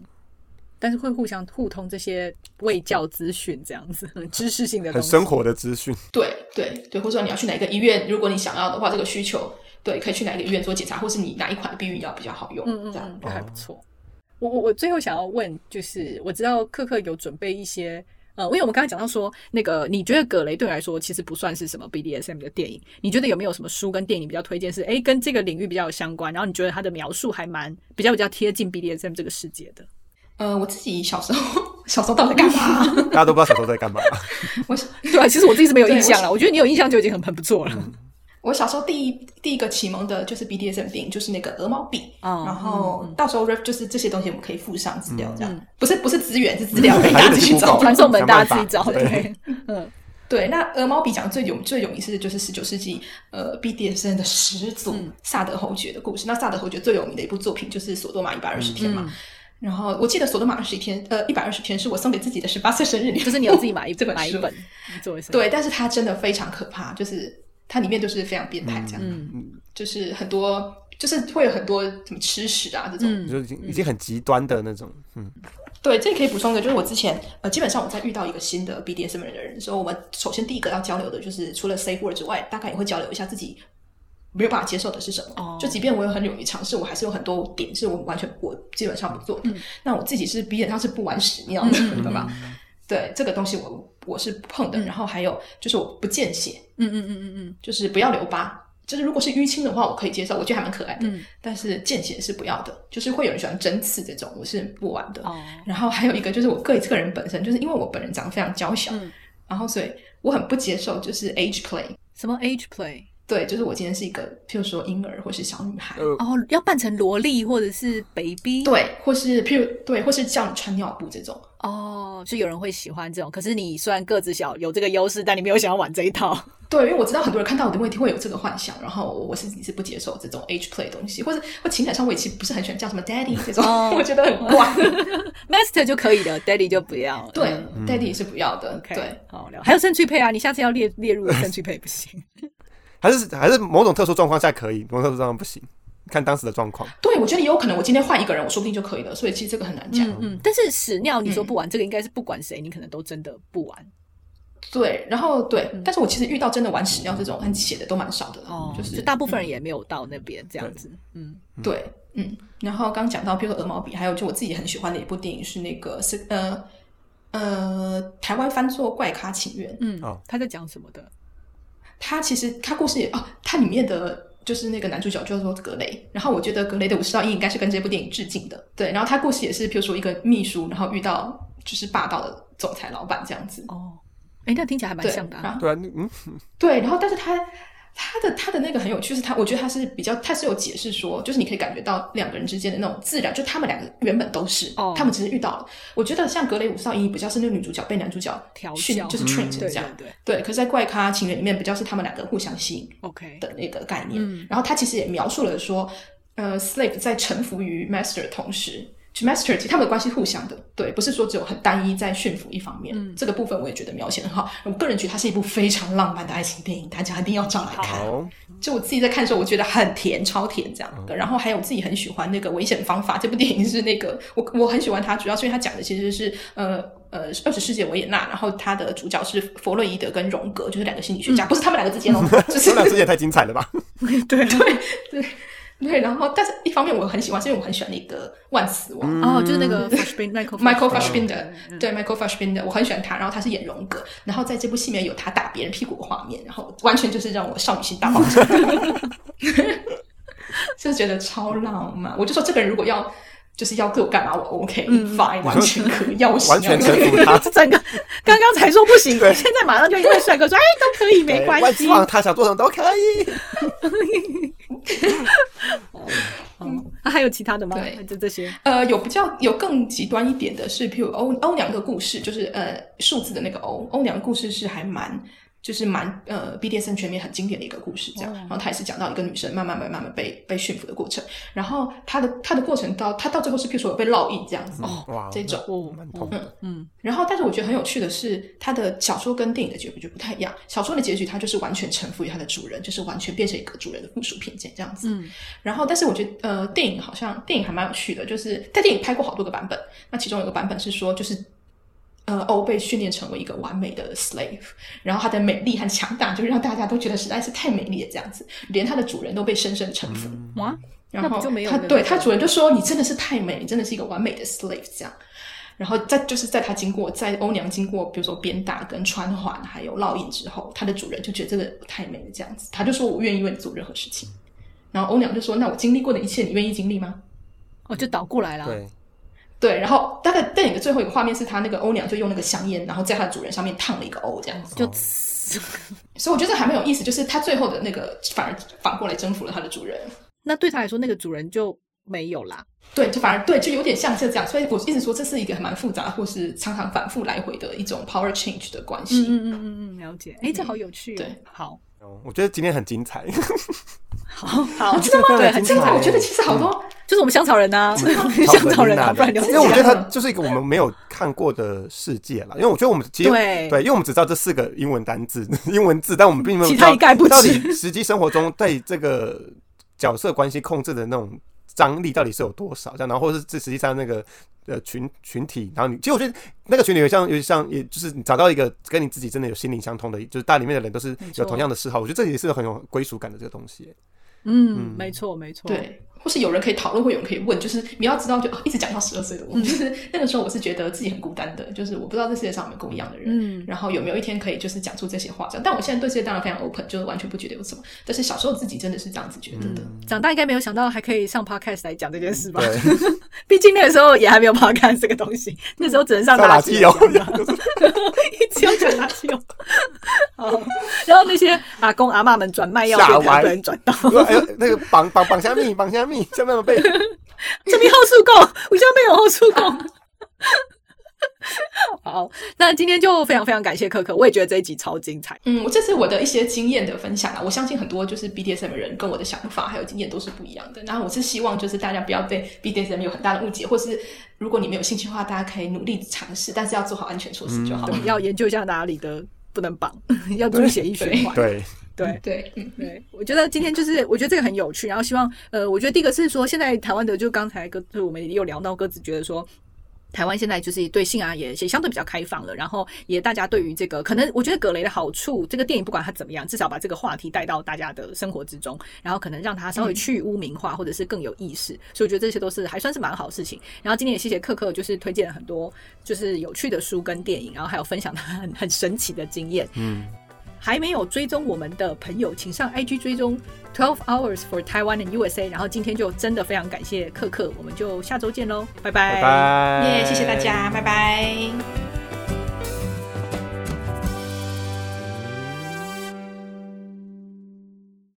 但是会互相互通这些卫教资讯，这样子很 知识性的。很生活的资讯，对对对，或者说你要去哪一个医院，如果你想要的话，这个需求，对，可以去哪个医院做检查，或是你哪一款避孕药比较好用，嗯嗯这样。嗯，还不错。我我我最后想要问，就是我知道克克有准备一些，呃，因为我们刚才讲到说，那个你觉得葛雷对你来说其实不算是什么 BDSM 的电影，你觉得有没有什么书跟电影比较推荐是，哎跟这个领域比较有相关，然后你觉得它的描述还蛮比较比较贴近 BDSM 这个世界的？呃，我自己小时候小时候到底在干嘛？大家都不知道小时候在干嘛。我 对啊，其实我自己是没有印象了，我觉得你有印象就已经很很不错了。我小时候第一第一个启蒙的就是 BDSM 电影，就是那个鹅毛笔。哦然后到时候 ref 就是这些东西我们可以附上资料，这样、嗯不是不是资源是资料，可以大家自己找。传送门大家自己找，对，嗯对，那鹅毛笔讲最有最有名是就是十九世纪呃 BDSM 的始祖、嗯萨德侯爵的故事。那萨德侯爵最有名的一部作品就是《索多玛一百二十天》嘛。嗯然后我记得《索多玛二十一天》呃一百二十天是我送给自己的十八岁生日礼物，就是你要自己买一这本书。买一本作为？对，但是它真的非常可怕，就是它里面就是非常变态这样，嗯。就是很多就是会有很多什么吃屎啊这种。嗯。就已经已经很极端的那种，嗯，对，这可以补充一个，就是我之前呃，基本上我在遇到一个新的 BDSM 人的人的时候，我们首先第一个要交流的就是除了 safe word 之外，大概也会交流一下自己没有办法接受的是什么。哦就即便我有很勇于尝试，我还是有很多点是我完全我基本上不做的。那我自己是基本上是不玩屎尿的，对吧？对这个东西我我是不碰的。然后还有就是我不见血，嗯嗯嗯嗯嗯就是不要留疤。就是如果是淤青的话，我可以接受，我觉得还蛮可爱的。嗯但是见血是不要的，就是会有人喜欢针刺这种，我是不玩的。哦然后还有一个就是我个这个人本身，就是因为我本人长得非常娇小，嗯然后所以我很不接受就是 age play。什么 age play？对，就是我今天是一个，譬如说婴儿或是小女孩，呃哦，要扮成萝莉或者是 baby？对，或是譬如对，或是叫你穿尿布这种。哦，是有人会喜欢这种。可是你虽然个子小，有这个优势，但你没有想要玩这一套。对，因为我知道很多人看到我的问题会有这个幻想，然后我自己是不接受这种 age play 的东西，或者或情感上我也其实不是很喜欢叫什么 daddy 这种，哦 我觉得很怪。Master 就可以的，Daddy 就不要了。对、嗯 d a d d y 是不要的。对，好聊。还有圣趣配啊，你下次要列列入圣趣配不行。还是还是某种特殊状况下可以，某种特殊状况不行，看当时的状况。对，我觉得也有可能，我今天换一个人，我说不定就可以了。所以其实这个很难讲。嗯嗯，但是屎尿你说不玩，这个应该是不管谁，你可能都真的不玩对，然后对，但是我其实遇到真的玩屎尿这种很血的都蛮少的，哦，就是就大部分人也没有到那边这样子。嗯对，嗯，然后刚讲到，比如说鹅毛笔，还有就我自己很喜欢的一部电影是那个是呃呃台湾翻作《怪咖情缘》，嗯哦，他在讲什么的？它其实他故事也哦，他里面的就是那个男主角叫做格雷，然后我觉得格雷的武士道义应该是跟这部电影致敬的，对，然后他故事也是，譬如说一个秘书，然后遇到就是霸道的总裁老板这样子，哦，哎，那听起来还蛮，像的啊。对啊，嗯，对，然后但是他他的他的那个很有趣，是他我觉得他是比较，他是有解释说，就是你可以感觉到两个人之间的那种自然，就他们两个原本都是，哦他们只是遇到了。我觉得像格雷五少英比较是那个女主角被男主角调训就是 train 成对这样，对对对。可是，在怪咖情人里面，比较是他们两个互相吸引，OK，的那个概念。嗯然后他其实也描述了说，呃，slave 在臣服于 master 的同时。就 master 他们的关系互相的，对，不是说只有很单一在驯服一方面。嗯这个部分我也觉得描写很好。我个人觉得它是一部非常浪漫的爱情电影，大家一定要找来看。就我自己在看的时候，我觉得很甜，超甜这样的。然后还有我自己很喜欢那个《危险方法》这部电影，是那个我我很喜欢它，主要是因为它讲的其实是呃呃二十世纪的维也纳，然后它的主角是弗洛伊德跟荣格，就是两个心理学家，不是他们两个之间哦，就是这俩之间也太精彩了吧？对对对对。然后，但是一方面我很喜欢，是因为我很喜欢那个万磁王。哦，就是那个 Michael Fassbinder，对 Michael Fassbinder，我很喜欢他，然后他是演荣格，然后在这部戏里面有他打别人屁股的画面，然后完全就是让我少女心大爆炸，就觉得超浪漫。我就说这个人如果要就是要对我干嘛，我 OK、fine，完全可以，要我完全臣服他。这 整个刚刚才说不行，对现在马上就因为帅哥说，哎，都可以，没关系他想做什么都可以。哦 啊还有其他的吗？对就这些。呃，有比较有更极端一点的是，譬如欧欧娘的故事，就是呃数字的那个欧欧娘的故事是还蛮。就是蛮呃 BDSM 全面很经典的一个故事，这样。然后他也是讲到一个女生慢慢慢慢慢被被驯服的过程，然后她的她的过程到她到最后是譬如说有被烙印这样子，哦，这种哦蛮痛的。然后，但是我觉得很有趣的是，他的小说跟电影的结局就不太一样。小说的结局，他就是完全臣服于他的主人，就是完全变成一个主人的附属品这样子。嗯，然后，但是我觉得，呃，电影好像电影还蛮有趣的，就是在电影拍过好多个版本。那其中有个版本是说，就是呃，欧被训练成为一个完美的 slave，然后她的美丽和强大，就让大家都觉得实在是太美丽了，这样子，连她的主人都被深深臣服。哇，然后那就没有他对他主人就说你真的是太美，你真的是一个完美的 slave 这样。然后在就是在他经过在欧娘经过比如说鞭打跟穿环还有烙印之后，他的主人就觉得这个太美了这样子，他就说我愿意为你做任何事情。然后欧娘就说那我经历过的一切你愿意经历吗？哦，就倒过来了。对，对，然后大概电影的最后一个画面是他那个欧娘就用那个香烟，然后在他的主人上面烫了一个欧这样子。就 所以我觉得还蛮有意思，就是他最后的那个反而反过来征服了他的主人。那对他来说，那个主人就没有啦。对，就反而对，就有点像是这样，所以我一直说这是一个蛮复杂，或是常常反复来回的一种 power change 的关系。嗯嗯嗯嗯嗯，了解。哎，这好有趣哦。对，好，哦我觉得今天很精彩。好，好，真的吗？对，很精彩。这个我觉得其实好多，就是我们香草人呐，香草人啊，不然留因为我觉得它就是一个我们没有看过的世界啦。因为我觉得我们其实对。对，因为我们只知道这四个英文单字、英文字，但我们并没有其他一概不知。到底实际生活中对这个角色关系控制的那种张力到底是有多少，这样，然后或者是这实际上那个呃群群体，然后你其实我觉得那个群体有像有点像，也就是你找到一个跟你自己真的有心灵相通的，就是大里面的人都是有同样的嗜好，我觉得这也是很有归属感的这个东西。嗯，没错没错。对，或是有人可以讨论，或有人可以问，就是你要知道就，哦一直讲到十二岁的我，就是那个时候我是觉得自己很孤单的，就是我不知道这世界上有没有跟我一样的人，嗯然后有没有一天可以就是讲出这些话这样。但我现在对这些当然非常 open，就是完全不觉得有什么，但是小时候自己真的是这样子觉得的。长大应该没有想到还可以上 podcast 来讲这件事吧？对，毕竟那个时候也还没有 podcast 这个东西，那时候只能上上垃圾油油，一直要讲垃圾油。好，然后那些阿公阿妈们转卖药吓给他歪不能转到，说哎呦，那个绑绑绑虾米，绑虾米，下面有被 这边后速供，我这边有后速供。好，那今天就非常非常感谢可可，我也觉得这一集超精彩。嗯，我这是我的一些经验的分享啊。我相信很多就是 BDSM 的人跟我的想法还有经验都是不一样的。然后我是希望就是大家不要对 BDSM 有很大的误解，或是如果你没有兴趣的话，大家可以努力尝试，但是要做好安全措施就好。对，要研究一下哪里的不能绑，要注意血液循环。对，对对，对，对，我觉得今天就是，我觉得这个很有趣。然后希望，呃，我觉得第一个是说，现在台湾的，就刚才鸽，就是我们也有聊到各自，觉得说。台湾现在就是对性啊也也相对比较开放了，然后也大家对于这个可能我觉得葛雷的好处，这个电影不管它怎么样，至少把这个话题带到大家的生活之中，然后可能让它稍微去污名化，或者是更有意识，所以我觉得这些都是还算是蛮好的事情。然后今天也谢谢克克，就是推荐了很多就是有趣的书跟电影，然后还有分享他很很神奇的经验。嗯，还没有追踪我们的朋友，请上 IG 追踪 Twelve Hours for Taiwan and USA。然后今天就真的非常感谢克克，我们就下周见喽，拜拜，拜拜，耶，谢谢大家，拜拜。